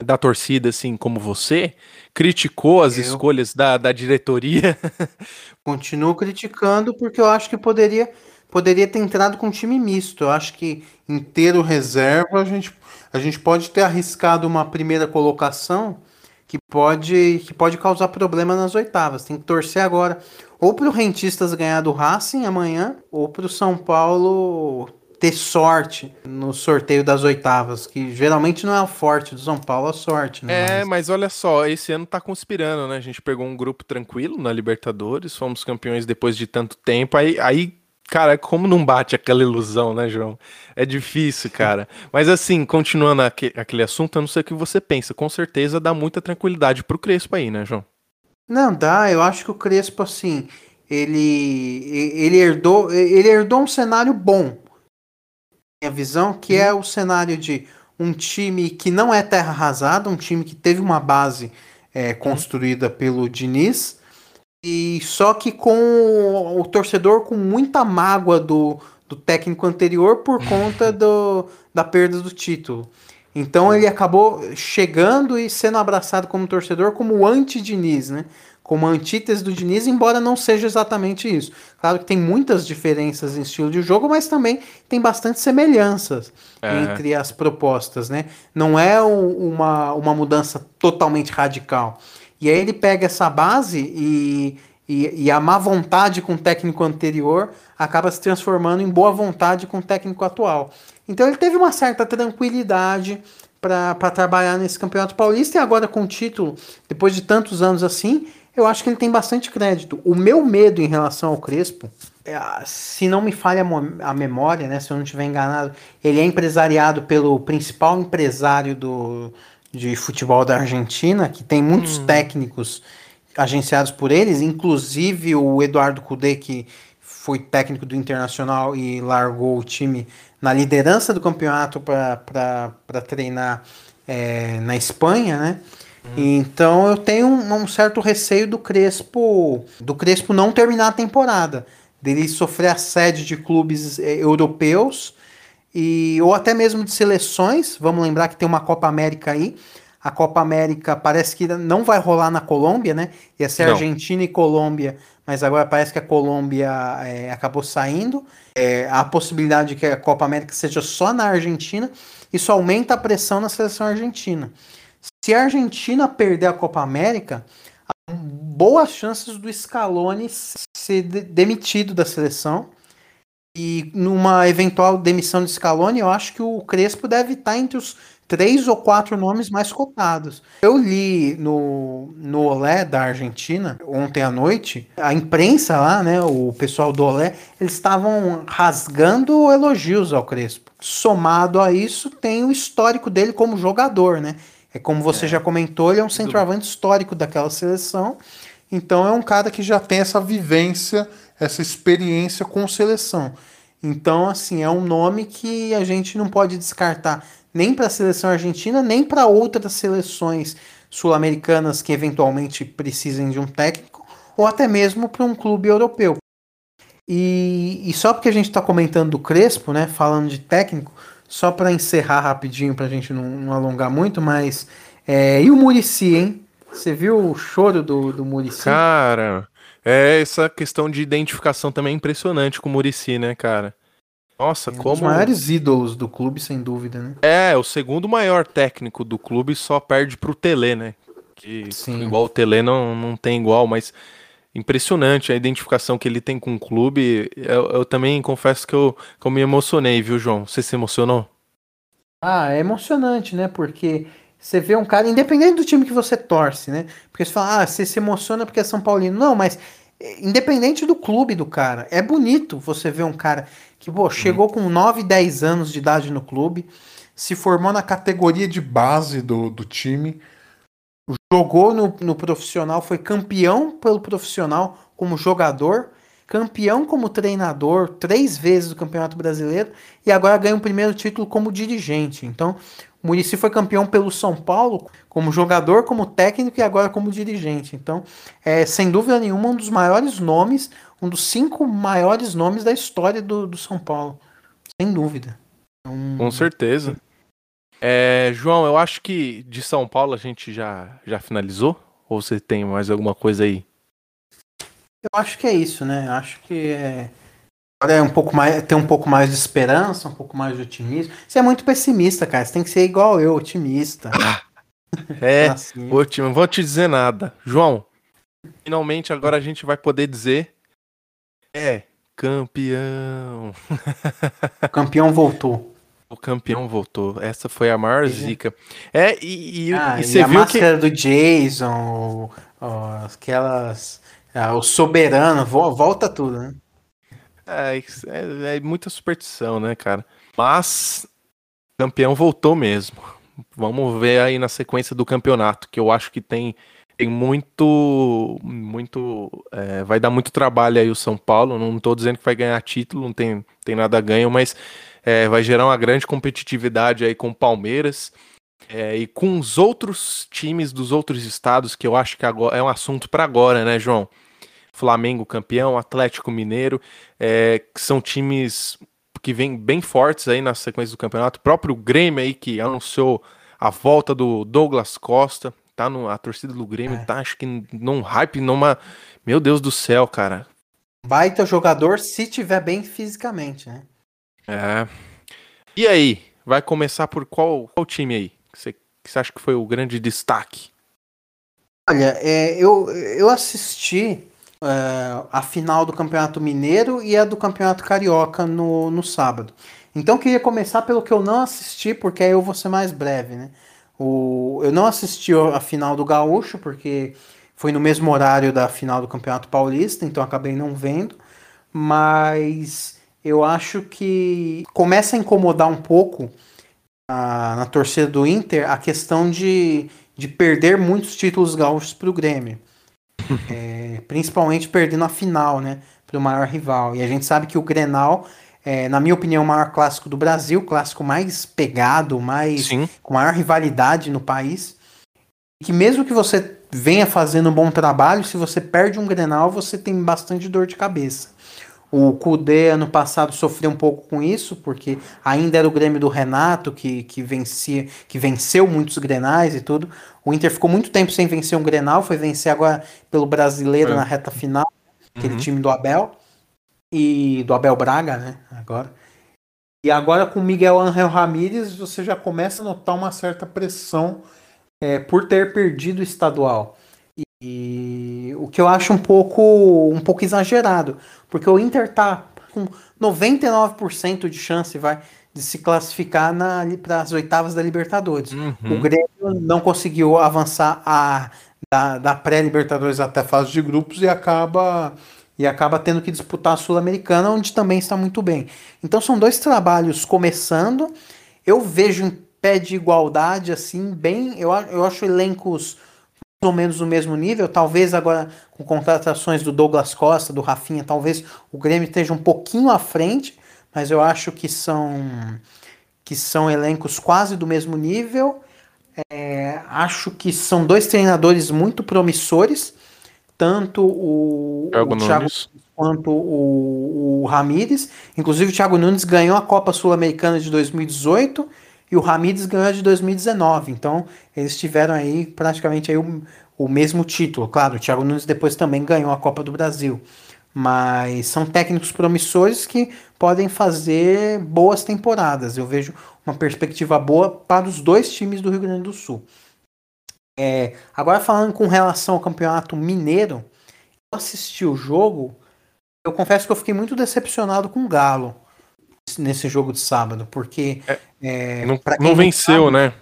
da torcida, assim como você, criticou as eu... escolhas da, da diretoria. Continuo criticando porque eu acho que poderia poderia ter entrado com um time misto. Eu acho que inteiro reserva a gente, a gente pode ter arriscado uma primeira colocação que pode, que pode causar problema nas oitavas. Tem que torcer agora ou para o Rentistas ganhar do Racing amanhã, ou para o São Paulo ter sorte no sorteio das oitavas, que geralmente não é o forte do São Paulo, a sorte. Né? É, mas olha só, esse ano tá conspirando, né? A gente pegou um grupo tranquilo na Libertadores, fomos campeões depois de tanto tempo, aí, aí Cara, como não bate aquela ilusão, né, João? É difícil, cara. Mas assim, continuando aquele, aquele assunto, eu não sei o que você pensa. Com certeza dá muita tranquilidade pro Crespo aí, né, João? Não, dá. Eu acho que o Crespo, assim, ele, ele herdou, ele herdou um cenário bom. Minha visão, que hum. é o cenário de um time que não é terra arrasada, um time que teve uma base é, construída hum. pelo Diniz e só que com o torcedor com muita mágoa do, do técnico anterior por conta do, da perda do título. Então ele acabou chegando e sendo abraçado como torcedor como o anti-Diniz, né? Como a antítese do Diniz, embora não seja exatamente isso. Claro que tem muitas diferenças em estilo de jogo, mas também tem bastante semelhanças é. entre as propostas, né? Não é uma, uma mudança totalmente radical. E aí ele pega essa base e, e, e, a má vontade com o técnico anterior acaba se transformando em boa vontade com o técnico atual. Então ele teve uma certa tranquilidade para trabalhar nesse Campeonato Paulista e agora com o título, depois de tantos anos assim, eu acho que ele tem bastante crédito. O meu medo em relação ao Crespo, é, se não me falha a memória, né, se eu não estiver enganado, ele é empresariado pelo principal empresário do, de futebol da Argentina, que tem muitos hum. técnicos agenciados por eles, inclusive o Eduardo Cudê, que foi técnico do Internacional e largou o time na liderança do campeonato para treinar é, na Espanha, né? Hum. Então eu tenho um, um, certo receio do Crespo, do Crespo não terminar a temporada, dele sofrer assédio de clubes é, europeus e ou até mesmo de seleções. Vamos lembrar que tem uma Copa América aí. A Copa América parece que não vai rolar na Colômbia, né? Ia ser não. Argentina e Colômbia, mas agora parece que a Colômbia é, acabou saindo. É, a possibilidade de que a Copa América seja só na Argentina, isso aumenta a pressão na seleção argentina. Se a Argentina perder a Copa América, há boas chances do Scaloni ser demitido da seleção e numa eventual demissão de Scaloni, eu acho que o Crespo deve estar entre os três ou quatro nomes mais cotados. Eu li no, no Olé da Argentina ontem à noite, a imprensa lá, né, o pessoal do Olé, eles estavam rasgando elogios ao Crespo. Somado a isso, tem o histórico dele como jogador, né? É como você é. já comentou, ele é um centroavante histórico daquela seleção. Então é um cara que já tem essa vivência essa experiência com seleção. Então, assim, é um nome que a gente não pode descartar nem para a seleção argentina, nem para outras seleções sul-americanas que eventualmente precisem de um técnico, ou até mesmo para um clube europeu. E, e só porque a gente está comentando do Crespo, né, falando de técnico, só para encerrar rapidinho, para a gente não, não, alongar muito, mas. É, e o Murici, hein? Você viu o choro do, do Murici? Cara, é, essa questão de identificação também é impressionante com o Murici, né, cara? Nossa, é como. Um dos maiores ídolos do clube, sem dúvida, né? É, o segundo maior técnico do clube só perde pro Tele, né? Que Sim. igual o Tele não, não tem igual, mas impressionante a identificação que ele tem com o clube. Eu, eu também confesso que eu, que eu me emocionei, viu, João? Você se emocionou? Ah, é emocionante, né? Porque você vê um cara, independente do time que você torce, né? Porque você fala, ah, você se emociona porque é São Paulino. Não, mas eh, independente do clube do cara, é bonito você ver um cara que, pô, chegou com 9, 10 anos de idade no clube, se formou na categoria de base do, do time, jogou no, no profissional, foi campeão pelo profissional como jogador, campeão como treinador, três vezes do Campeonato Brasileiro, e agora ganha o primeiro título como dirigente. Então, o Murici foi campeão pelo São Paulo como jogador, como técnico e agora como dirigente. Então, é sem dúvida nenhuma um dos maiores nomes, um dos cinco maiores nomes da história do, do São Paulo. Sem dúvida. Um... Com certeza. É, João, eu acho que de São Paulo a gente já, já finalizou? Ou você tem mais alguma coisa aí? Eu acho que é isso, né? Acho que é Agora é um pouco mais, ter um pouco mais de esperança, um pouco mais de otimismo. Você é muito pessimista, cara. Você tem que ser igual eu, otimista. é, assim. ótimo. Não vou te dizer nada. João, finalmente agora a gente vai poder dizer é campeão. O campeão voltou. O campeão voltou. Essa foi a maior zica. É, e, e, ah, e você e a viu máscara que... do Jason, aquelas... Ah, o soberano, volta tudo, né? É, é, é muita superstição, né, cara? Mas campeão voltou mesmo. Vamos ver aí na sequência do campeonato, que eu acho que tem, tem muito. muito é, vai dar muito trabalho aí o São Paulo. Não estou dizendo que vai ganhar título, não tem, tem nada a ganho, mas é, vai gerar uma grande competitividade aí com o Palmeiras. É, e com os outros times dos outros estados, que eu acho que agora é um assunto para agora, né, João? Flamengo campeão, Atlético Mineiro, é, que são times que vêm bem fortes aí na sequência do campeonato. O próprio Grêmio aí que anunciou a volta do Douglas Costa, tá no, a torcida do Grêmio é. tá acho que num hype, numa, meu Deus do céu, cara. Baita jogador se tiver bem fisicamente, né? É. E aí, vai começar por qual, qual time aí? Que você, que você acha que foi o grande destaque? Olha, é, eu, eu assisti uh, a final do Campeonato Mineiro e a do Campeonato Carioca no, no sábado. Então queria começar pelo que eu não assisti, porque aí eu vou ser mais breve, né? O, eu não assisti a final do Gaúcho, porque foi no mesmo horário da final do Campeonato Paulista, então acabei não vendo, mas eu acho que começa a incomodar um pouco a, na torcida do Inter a questão de, de perder muitos títulos gaúchos para o Grêmio. é, principalmente perdendo a final, né? Para o maior rival. E a gente sabe que o Grenal é, na minha opinião, o maior clássico do Brasil, clássico mais pegado, mais Sim. com maior rivalidade no país. Que mesmo que você venha fazendo um bom trabalho, se você perde um Grenal, você tem bastante dor de cabeça. O Kudê ano passado sofreu um pouco com isso, porque ainda era o Grêmio do Renato que, que vencia, que venceu muitos Grenais e tudo. O Inter ficou muito tempo sem vencer um Grenal, foi vencer agora pelo Brasileiro é. na reta final, aquele uhum. time do Abel e do Abel Braga, né? Agora. E agora com Miguel Angel Ramírez, você já começa a notar uma certa pressão é, por ter perdido o estadual. E, e, o que eu acho um pouco, um pouco exagerado, porque o Inter tá com 99% de chance vai de se classificar para as oitavas da Libertadores. Uhum. O Grêmio não conseguiu avançar a, da, da pré-Libertadores até a fase de grupos e acaba e acaba tendo que disputar a Sul-Americana, onde também está muito bem. Então são dois trabalhos começando. Eu vejo em pé de igualdade, assim, bem. Eu, eu acho elencos ou menos no mesmo nível. Talvez agora com contratações do Douglas Costa, do Rafinha, talvez o Grêmio esteja um pouquinho à frente, mas eu acho que são que são elencos quase do mesmo nível. É, acho que são dois treinadores muito promissores tanto o, Thiago, o Thiago quanto o, o Ramires. Inclusive, o Thiago Nunes ganhou a Copa Sul-Americana de 2018 e o Ramires ganhou de 2019. Então, eles tiveram aí praticamente aí o, o mesmo título. Claro, o Thiago Nunes depois também ganhou a Copa do Brasil. Mas são técnicos promissores que podem fazer boas temporadas. Eu vejo uma perspectiva boa para os dois times do Rio Grande do Sul. É, agora falando com relação ao campeonato mineiro, eu assisti o jogo, eu confesso que eu fiquei muito decepcionado com o Galo nesse jogo de sábado, porque é, é, não, não venceu, sabe, né?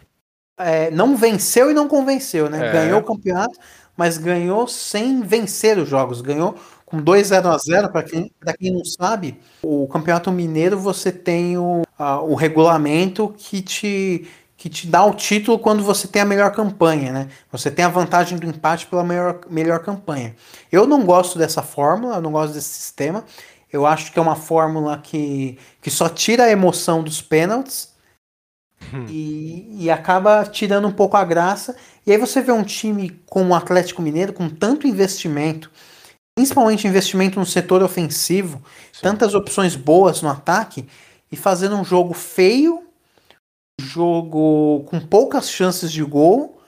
É, não venceu e não convenceu, né? É. Ganhou o campeonato, mas ganhou sem vencer os jogos, ganhou com 2 0 a 0 para quem, quem não sabe, o Campeonato Mineiro você tem o, a, o regulamento que te que te dá o título quando você tem a melhor campanha, né? Você tem a vantagem do empate pela melhor, melhor campanha. Eu não gosto dessa fórmula, eu não gosto desse sistema. Eu acho que é uma fórmula que, que só tira a emoção dos pênaltis hum. e, e acaba tirando um pouco a graça. E aí você vê um time como o Atlético Mineiro, com tanto investimento, principalmente investimento no setor ofensivo, Sim. tantas opções boas no ataque, e fazendo um jogo feio jogo com poucas chances de gol,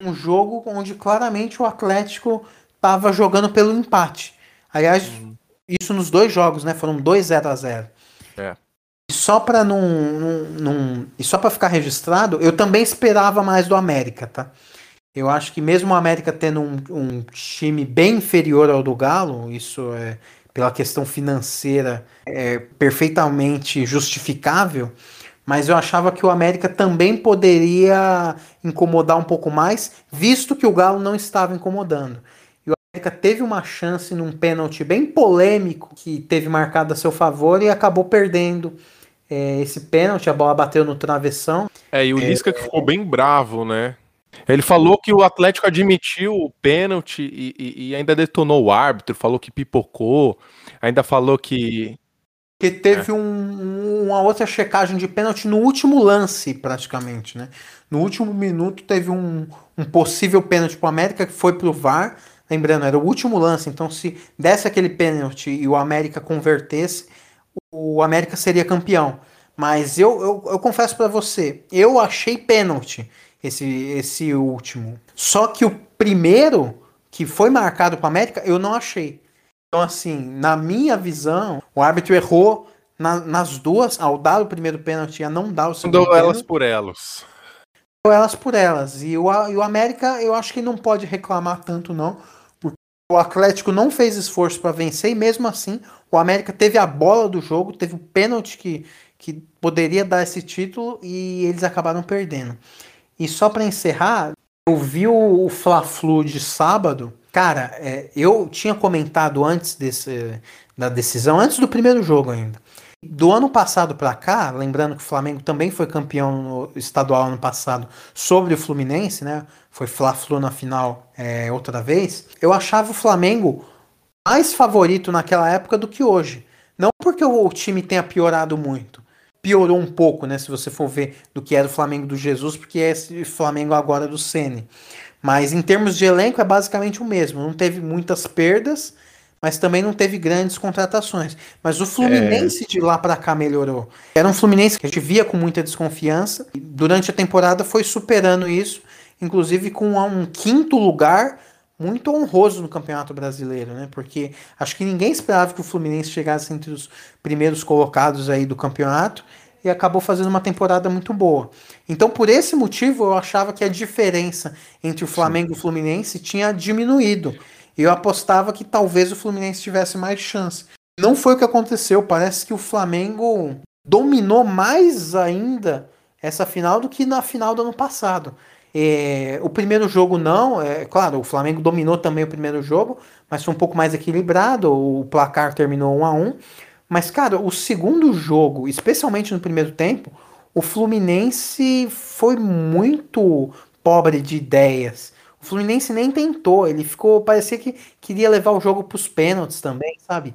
um jogo onde claramente o Atlético estava jogando pelo empate. Aliás, uhum. isso nos dois jogos, né? Foram 2 0 a 0. É. E só para não, não, não, e só para ficar registrado, eu também esperava mais do América, tá? Eu acho que mesmo o América tendo um, um time bem inferior ao do Galo, isso é pela questão financeira é perfeitamente justificável mas eu achava que o América também poderia incomodar um pouco mais, visto que o Galo não estava incomodando. E o América teve uma chance num pênalti bem polêmico que teve marcado a seu favor e acabou perdendo é, esse pênalti. A bola bateu no travessão. É, e o Lisca é, que ficou bem bravo, né? Ele falou que o Atlético admitiu o pênalti e, e, e ainda detonou o árbitro, falou que pipocou, ainda falou que que teve é. um, uma outra checagem de pênalti no último lance, praticamente, né? No último minuto teve um, um possível pênalti para o América que foi para o VAR. Lembrando, era o último lance, então se desse aquele pênalti e o América convertesse, o América seria campeão. Mas eu, eu, eu confesso para você, eu achei pênalti esse, esse último. Só que o primeiro que foi marcado para América, eu não achei. Então, assim, na minha visão, o árbitro errou na, nas duas, ao dar o primeiro pênalti e a não dar o segundo. Elas por elas. Elas por elas. E o, e o América, eu acho que não pode reclamar tanto, não. Porque o Atlético não fez esforço para vencer e mesmo assim, o América teve a bola do jogo, teve o pênalti que, que poderia dar esse título e eles acabaram perdendo. E só para encerrar, Eu vi o Fla-Flu de sábado. Cara, é, eu tinha comentado antes desse, da decisão, antes do primeiro jogo ainda. Do ano passado para cá, lembrando que o Flamengo também foi campeão estadual ano passado sobre o Fluminense, né? Foi Fla-Flu na final é, outra vez. Eu achava o Flamengo mais favorito naquela época do que hoje. Não porque o time tenha piorado muito. Piorou um pouco, né? Se você for ver do que era o Flamengo do Jesus, porque é esse Flamengo agora do Sene. Mas em termos de elenco é basicamente o mesmo. Não teve muitas perdas mas também não teve grandes contratações. Mas o Fluminense é... de lá para cá melhorou. Era um Fluminense que a gente via com muita desconfiança. Durante a temporada foi superando isso, inclusive com um quinto lugar muito honroso no Campeonato Brasileiro, né? Porque acho que ninguém esperava que o Fluminense chegasse entre os primeiros colocados aí do campeonato e acabou fazendo uma temporada muito boa. Então, por esse motivo, eu achava que a diferença entre o Flamengo Sim. e o Fluminense tinha diminuído eu apostava que talvez o Fluminense tivesse mais chance. Não foi o que aconteceu. Parece que o Flamengo dominou mais ainda essa final do que na final do ano passado. É, o primeiro jogo não, é claro, o Flamengo dominou também o primeiro jogo, mas foi um pouco mais equilibrado. O placar terminou 1 a 1 Mas, cara, o segundo jogo, especialmente no primeiro tempo, o Fluminense foi muito pobre de ideias. O Fluminense nem tentou, ele ficou, parecia que queria levar o jogo para os pênaltis também, sabe?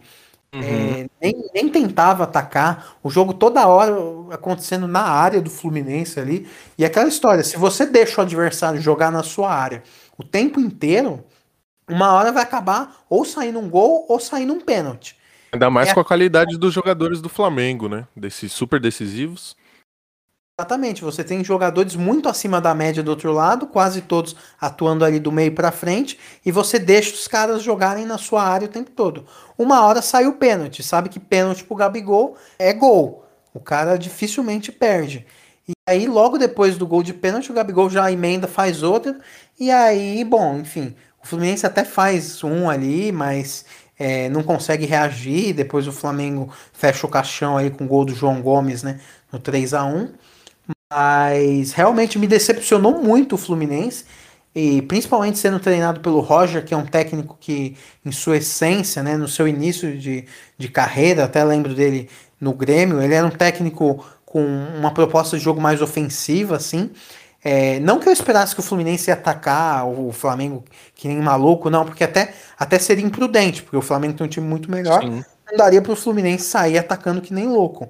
Uhum. É, nem, nem tentava atacar, o jogo toda hora acontecendo na área do Fluminense ali. E aquela história, se você deixa o adversário jogar na sua área o tempo inteiro, uma hora vai acabar ou saindo um gol ou saindo um pênalti. Ainda mais é com a qualidade dos jogadores do Flamengo, né? Desses super decisivos. Exatamente, você tem jogadores muito acima da média do outro lado, quase todos atuando ali do meio para frente, e você deixa os caras jogarem na sua área o tempo todo. Uma hora sai o pênalti, sabe que pênalti pro Gabigol é gol. O cara dificilmente perde. E aí, logo depois do gol de pênalti, o Gabigol já emenda, faz outro. E aí, bom, enfim, o Fluminense até faz um ali, mas é, não consegue reagir. Depois o Flamengo fecha o caixão aí com o gol do João Gomes, né? No 3 a 1 mas realmente me decepcionou muito o Fluminense. E principalmente sendo treinado pelo Roger, que é um técnico que, em sua essência, né, no seu início de, de carreira, até lembro dele no Grêmio, ele era um técnico com uma proposta de jogo mais ofensiva, assim. É, não que eu esperasse que o Fluminense ia atacar o Flamengo que nem maluco, não, porque até, até seria imprudente, porque o Flamengo tem um time muito melhor. Sim. Não daria para o Fluminense sair atacando que nem louco.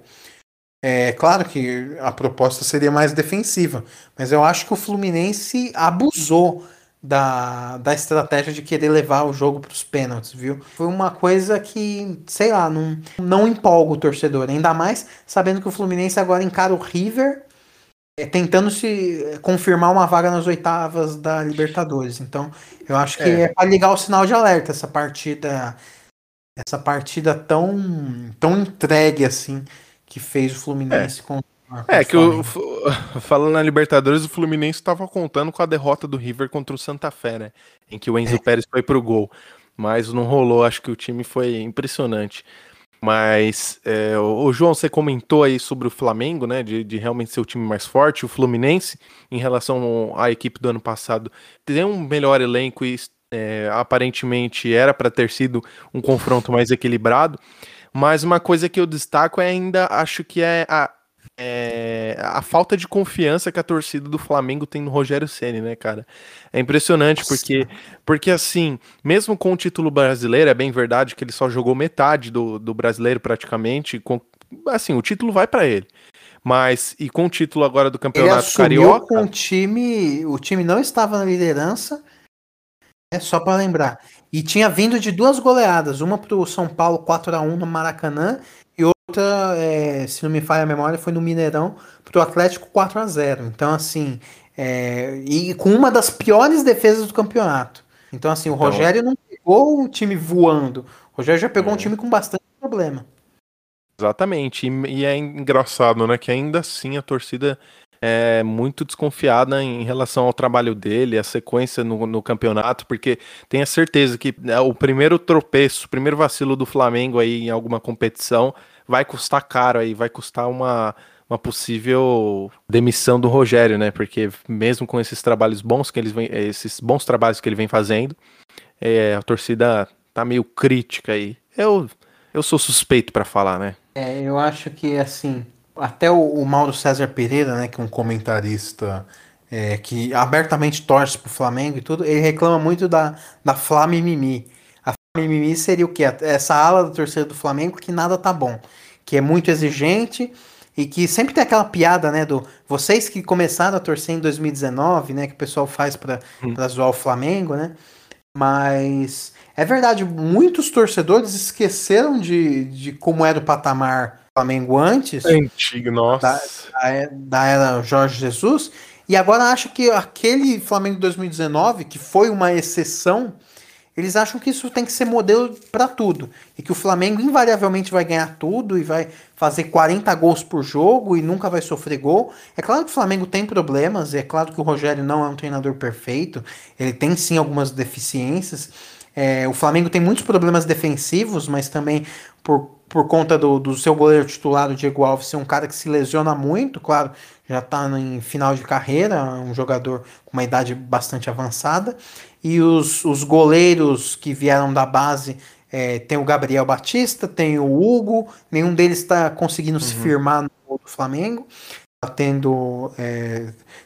É claro que a proposta seria mais defensiva, mas eu acho que o Fluminense abusou da, da estratégia de querer levar o jogo para os pênaltis, viu? Foi uma coisa que, sei lá, não, não empolga o torcedor, ainda mais sabendo que o Fluminense agora encara o River é, tentando se confirmar uma vaga nas oitavas da Libertadores. Então, eu acho que é, é para ligar o sinal de alerta essa partida, essa partida tão, tão entregue assim que fez o Fluminense é. com é que o, falando na Libertadores, o Fluminense estava contando com a derrota do River contra o Santa Fé, né? Em que o Enzo é. Pérez foi pro gol. Mas não rolou, acho que o time foi impressionante. Mas, é, o João, você comentou aí sobre o Flamengo, né? De, de, realmente ser o time mais forte, o Fluminense, em relação à equipe do ano passado, tem um melhor elenco e é, aparentemente era para ter sido um confronto mais equilibrado. Mas uma coisa que eu destaco é ainda, acho que é a, é a falta de confiança que a torcida do Flamengo tem no Rogério Ceni, né, cara? É impressionante porque, porque assim, mesmo com o título brasileiro, é bem verdade que ele só jogou metade do, do brasileiro praticamente. Com, assim, o título vai para ele. Mas e com o título agora do campeonato ele carioca, com o time, o time não estava na liderança. É só para lembrar. E tinha vindo de duas goleadas, uma para o São Paulo 4 a 1 no Maracanã e outra, é, se não me falha a memória, foi no Mineirão para o Atlético 4 a 0 Então, assim, é, e com uma das piores defesas do campeonato. Então, assim, o então... Rogério não pegou o time voando. O Rogério já pegou é. um time com bastante problema. Exatamente. E, e é engraçado, né? Que ainda assim a torcida é, muito desconfiada em relação ao trabalho dele, a sequência no, no campeonato, porque tenha certeza que né, o primeiro tropeço, o primeiro vacilo do Flamengo aí em alguma competição vai custar caro aí, vai custar uma, uma possível demissão do Rogério, né? Porque mesmo com esses trabalhos bons que eles vem, esses bons trabalhos que ele vem fazendo, é, a torcida tá meio crítica aí. Eu, eu sou suspeito para falar, né? É, eu acho que assim, até o, o Mauro César Pereira, né, que é um comentarista é, que abertamente torce pro Flamengo e tudo, ele reclama muito da, da Flamimimi. A Flamimimi seria o quê? Essa ala da torcida do Flamengo que nada tá bom, que é muito exigente e que sempre tem aquela piada, né, do vocês que começaram a torcer em 2019, né, que o pessoal faz para hum. zoar o Flamengo, né? Mas é verdade, muitos torcedores esqueceram de, de como era o patamar Flamengo antes. Antigo, nossa. Da, da era Jorge Jesus. E agora acho que aquele Flamengo de 2019, que foi uma exceção, eles acham que isso tem que ser modelo para tudo. E que o Flamengo invariavelmente vai ganhar tudo e vai fazer 40 gols por jogo e nunca vai sofrer gol. É claro que o Flamengo tem problemas, é claro que o Rogério não é um treinador perfeito, ele tem sim algumas deficiências. É, o Flamengo tem muitos problemas defensivos, mas também por, por conta do, do seu goleiro titular, o Diego Alves, ser um cara que se lesiona muito, claro, já está em final de carreira, um jogador com uma idade bastante avançada. E os, os goleiros que vieram da base é, tem o Gabriel Batista, tem o Hugo, nenhum deles está conseguindo uhum. se firmar no Flamengo. Tendo.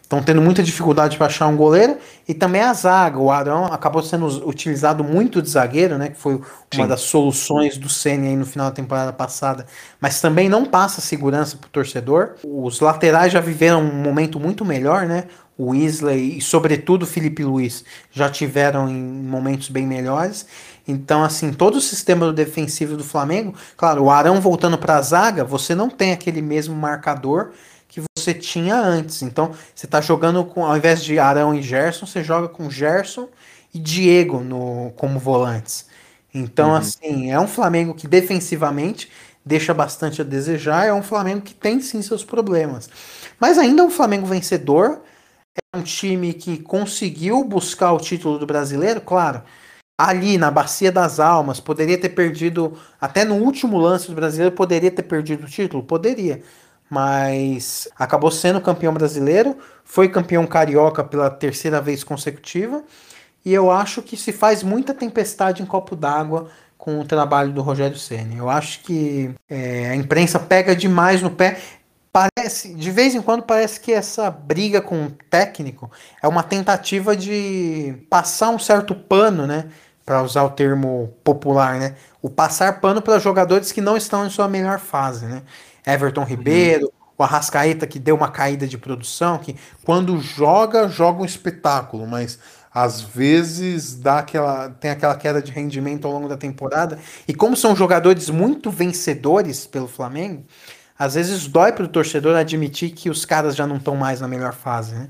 Estão é, tendo muita dificuldade para achar um goleiro. E também a zaga. O Arão acabou sendo utilizado muito de zagueiro, né? Que foi uma Sim. das soluções do aí no final da temporada passada. Mas também não passa segurança para o torcedor. Os laterais já viveram um momento muito melhor, né? O Isley e, sobretudo, o Felipe Luiz já tiveram em momentos bem melhores. Então, assim, todo o sistema defensivo do Flamengo, claro, o Arão voltando para a zaga, você não tem aquele mesmo marcador que você tinha antes. Então, você está jogando com, ao invés de Arão e Gerson, você joga com Gerson e Diego no, como volantes. Então, uhum. assim, é um Flamengo que defensivamente deixa bastante a desejar, é um Flamengo que tem sim seus problemas. Mas ainda é um Flamengo vencedor, é um time que conseguiu buscar o título do brasileiro, claro. Ali na Bacia das Almas, poderia ter perdido, até no último lance do brasileiro, poderia ter perdido o título? Poderia mas acabou sendo campeão brasileiro, foi campeão carioca pela terceira vez consecutiva, e eu acho que se faz muita tempestade em copo d'água com o trabalho do Rogério Ceni. Eu acho que é, a imprensa pega demais no pé. Parece, de vez em quando parece que essa briga com o técnico é uma tentativa de passar um certo pano, né? Para usar o termo popular, né? O passar pano para jogadores que não estão em sua melhor fase, né? Everton Ribeiro, o Arrascaeta que deu uma caída de produção, que quando joga, joga um espetáculo, mas às vezes dá aquela, tem aquela queda de rendimento ao longo da temporada. E como são jogadores muito vencedores pelo Flamengo, às vezes dói para o torcedor admitir que os caras já não estão mais na melhor fase, né?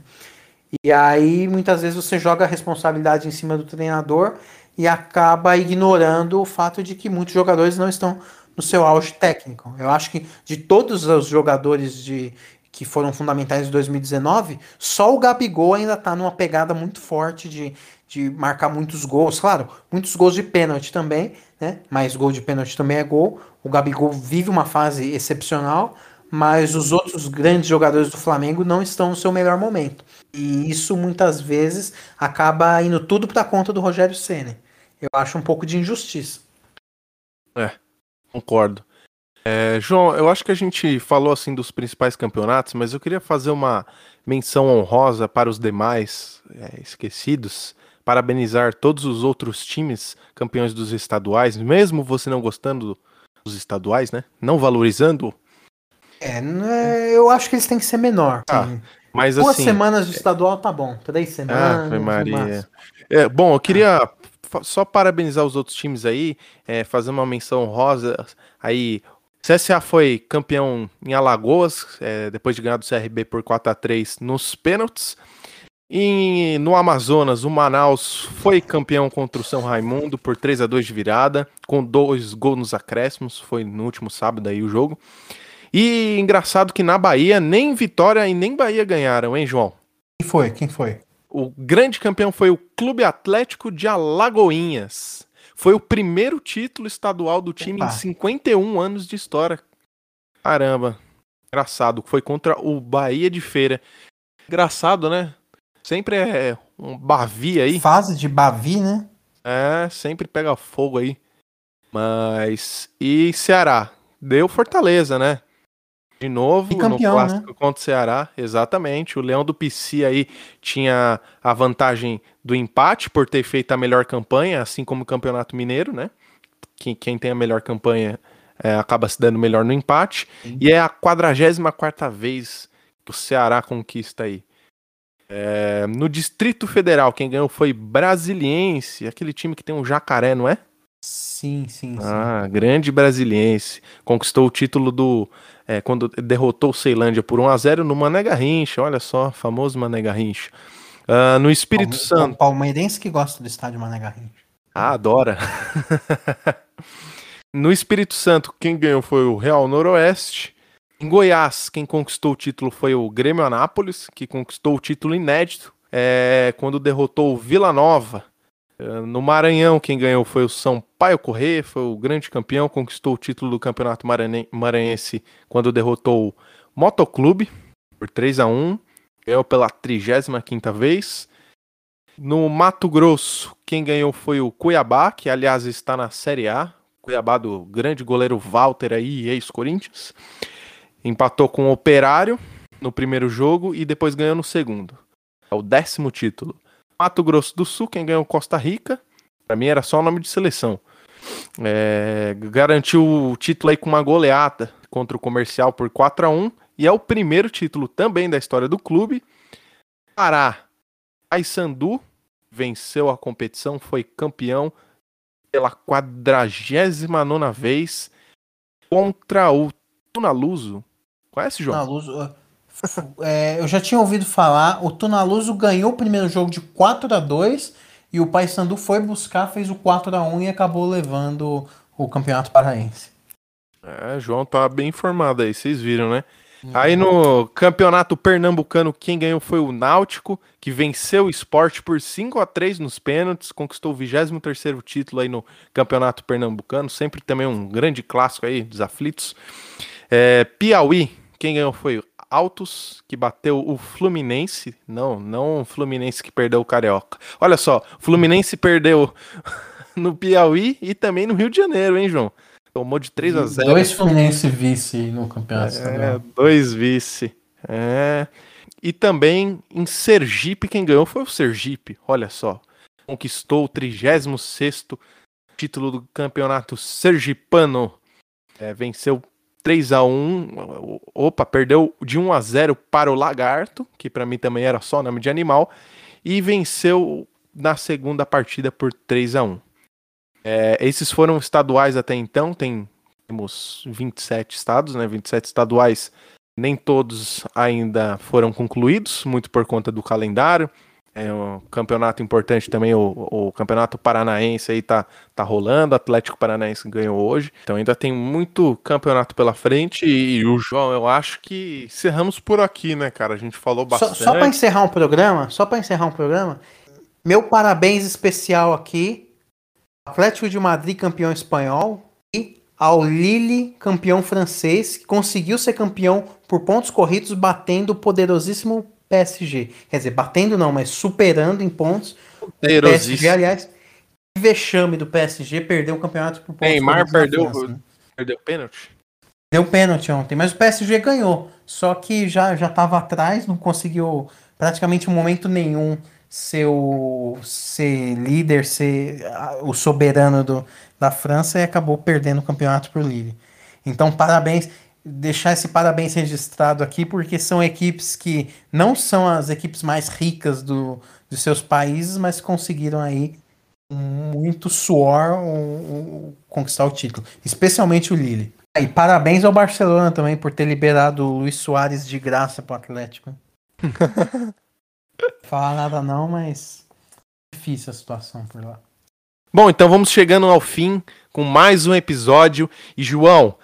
E aí muitas vezes você joga a responsabilidade em cima do treinador e acaba ignorando o fato de que muitos jogadores não estão no seu auge técnico. Eu acho que de todos os jogadores de que foram fundamentais em 2019, só o Gabigol ainda está numa pegada muito forte de, de marcar muitos gols. Claro, muitos gols de pênalti também, né? Mas gol de pênalti também é gol. O Gabigol vive uma fase excepcional, mas os outros grandes jogadores do Flamengo não estão no seu melhor momento. E isso muitas vezes acaba indo tudo para conta do Rogério Ceni. Eu acho um pouco de injustiça. É, Concordo. É, João, eu acho que a gente falou assim dos principais campeonatos, mas eu queria fazer uma menção honrosa para os demais é, esquecidos, parabenizar todos os outros times campeões dos estaduais, mesmo você não gostando dos estaduais, né? Não valorizando. É, é eu acho que eles têm que ser menor. Ah, mas Duas assim, semanas de estadual tá bom. Três semanas. Ah, Maria. É, bom, eu queria só parabenizar os outros times aí, é, fazer uma menção rosa aí. CSA foi campeão em Alagoas, é, depois de ganhar do CRB por 4 a 3 nos pênaltis. E no Amazonas, o Manaus foi campeão contra o São Raimundo por 3 a 2 de virada, com dois gols nos acréscimos, foi no último sábado aí o jogo. E engraçado que na Bahia, nem Vitória e nem Bahia ganharam, hein, João? Quem foi? Quem foi? O grande campeão foi o Clube Atlético de Alagoinhas. Foi o primeiro título estadual do time em 51 anos de história. Caramba. Engraçado, foi contra o Bahia de Feira. Engraçado, né? Sempre é um Bavi aí. Fase de Bavi, né? É, sempre pega fogo aí. Mas. E Ceará? Deu Fortaleza, né? De novo, campeão, no clássico contra o Ceará, exatamente. O Leão do PC aí tinha a vantagem do empate por ter feito a melhor campanha, assim como o Campeonato Mineiro, né? Quem, quem tem a melhor campanha é, acaba se dando melhor no empate. E é a 44 vez que o Ceará conquista aí. É, no Distrito Federal, quem ganhou foi Brasiliense, aquele time que tem um jacaré, não é? Sim, sim, sim. Ah, grande Brasiliense. Conquistou o título do. é, quando derrotou o Ceilândia por 1x0 no Mané Garrincha. Olha só, famoso Mané Garrincha. Ah, no Espírito Palme- Santo. Palmeirense que gosta do estádio Mané Garrincha. Ah, adora. no Espírito Santo, quem ganhou foi o Real Noroeste. Em Goiás, quem conquistou o título foi o Grêmio Anápolis, que conquistou o título inédito é, quando derrotou o Vila Nova. É, No Maranhão, quem ganhou foi o Sampaio Corrêa, foi o grande campeão, conquistou o título do Campeonato Maranhense quando derrotou o Motoclube por 3 a 1 ganhou pela 35ª vez. No Mato Grosso, quem ganhou foi o Cuiabá, que aliás está na Série A. Cuiabá do grande goleiro Walter aí, ex-Corinthians. Empatou com o Operário no primeiro jogo e depois ganhou no segundo. É o décimo título. Mato Grosso do Sul, quem ganhou Costa Rica. Pra mim era só o nome de seleção. É, garantiu o título aí com uma goleada contra o Comercial por 4 a 1 e é o primeiro título também da história do clube. Pará, Paysandu venceu a competição, foi campeão pela 49 vez contra o Tunaluso. Conhece, João? Tunaluso, f- é, eu já tinha ouvido falar, o Tunaluso ganhou o primeiro jogo de 4 a 2 e o Paysandu foi buscar, fez o 4 a 1 e acabou levando o Campeonato Paraense. É, João tá bem informado aí, vocês viram, né? Aí no campeonato pernambucano, quem ganhou foi o Náutico, que venceu o esporte por 5 a 3 nos pênaltis, conquistou o 23 título aí no campeonato pernambucano, sempre também um grande clássico aí dos aflitos. É, Piauí, quem ganhou foi o Altos, que bateu o Fluminense, não, não o Fluminense que perdeu o Carioca. Olha só, o Fluminense perdeu no Piauí e também no Rio de Janeiro, hein, João? Tomou de 3 a 0 Dois Fluminense vice no Campeonato é, dois vice. É. E também em Sergipe, quem ganhou foi o Sergipe. Olha só. Conquistou o 36 título do campeonato sergipano. É, venceu 3 a 1 Opa, perdeu de 1 a 0 para o Lagarto, que para mim também era só nome de animal. E venceu na segunda partida por 3 a 1 É, esses foram estaduais até então, tem temos 27 estados, né? 27 estaduais, nem todos ainda foram concluídos, muito por conta do calendário. É um campeonato importante também, o, o campeonato paranaense aí tá, tá rolando, o Atlético Paranaense ganhou hoje. Então ainda tem muito campeonato pela frente e, o João, eu acho que encerramos por aqui, né, cara? A gente falou Só, bastante. só para encerrar um programa, só para encerrar um programa, meu parabéns especial aqui, Atlético de Madrid campeão espanhol e ao Lille campeão francês, que conseguiu ser campeão por pontos corridos batendo o poderosíssimo PSG. Quer dizer, batendo não, mas superando em pontos. O PSG, aliás, que vexame do PSG perdeu o campeonato por pontos Neymar perdeu, França, né? perdeu pênalti. Deu pênalti ontem, mas o PSG ganhou. Só que já já estava atrás, não conseguiu praticamente em momento nenhum ser, o, ser líder, ser o soberano do, da França e acabou perdendo o campeonato pro Lille. Então, parabéns. Deixar esse parabéns registrado aqui, porque são equipes que não são as equipes mais ricas do, dos seus países, mas conseguiram aí com muito suor o- o- conquistar o título. Especialmente o Lille. E parabéns ao Barcelona também por ter liberado o Luiz Soares de graça pro Atlético. Falar nada não, mas difícil a situação por lá. Bom, então vamos chegando ao fim com mais um episódio. E João,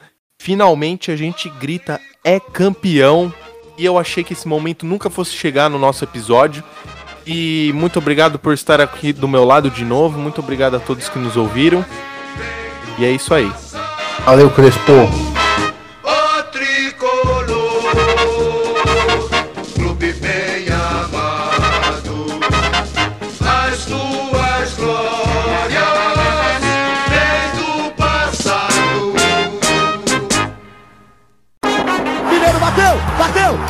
finalmente a gente grita é campeão. E eu achei que esse momento nunca fosse chegar no nosso episódio. E muito obrigado por estar aqui do meu lado de novo. Muito obrigado a todos que nos ouviram. E é isso aí. Valeu, Crespo.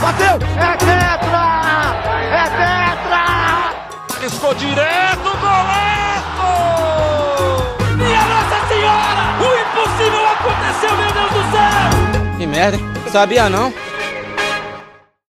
Bateu. É tetra! É tetra! Arriscou direto, golaço! Minha Nossa Senhora! O impossível aconteceu, meu Deus do céu! Que merda, hein? Sabia não?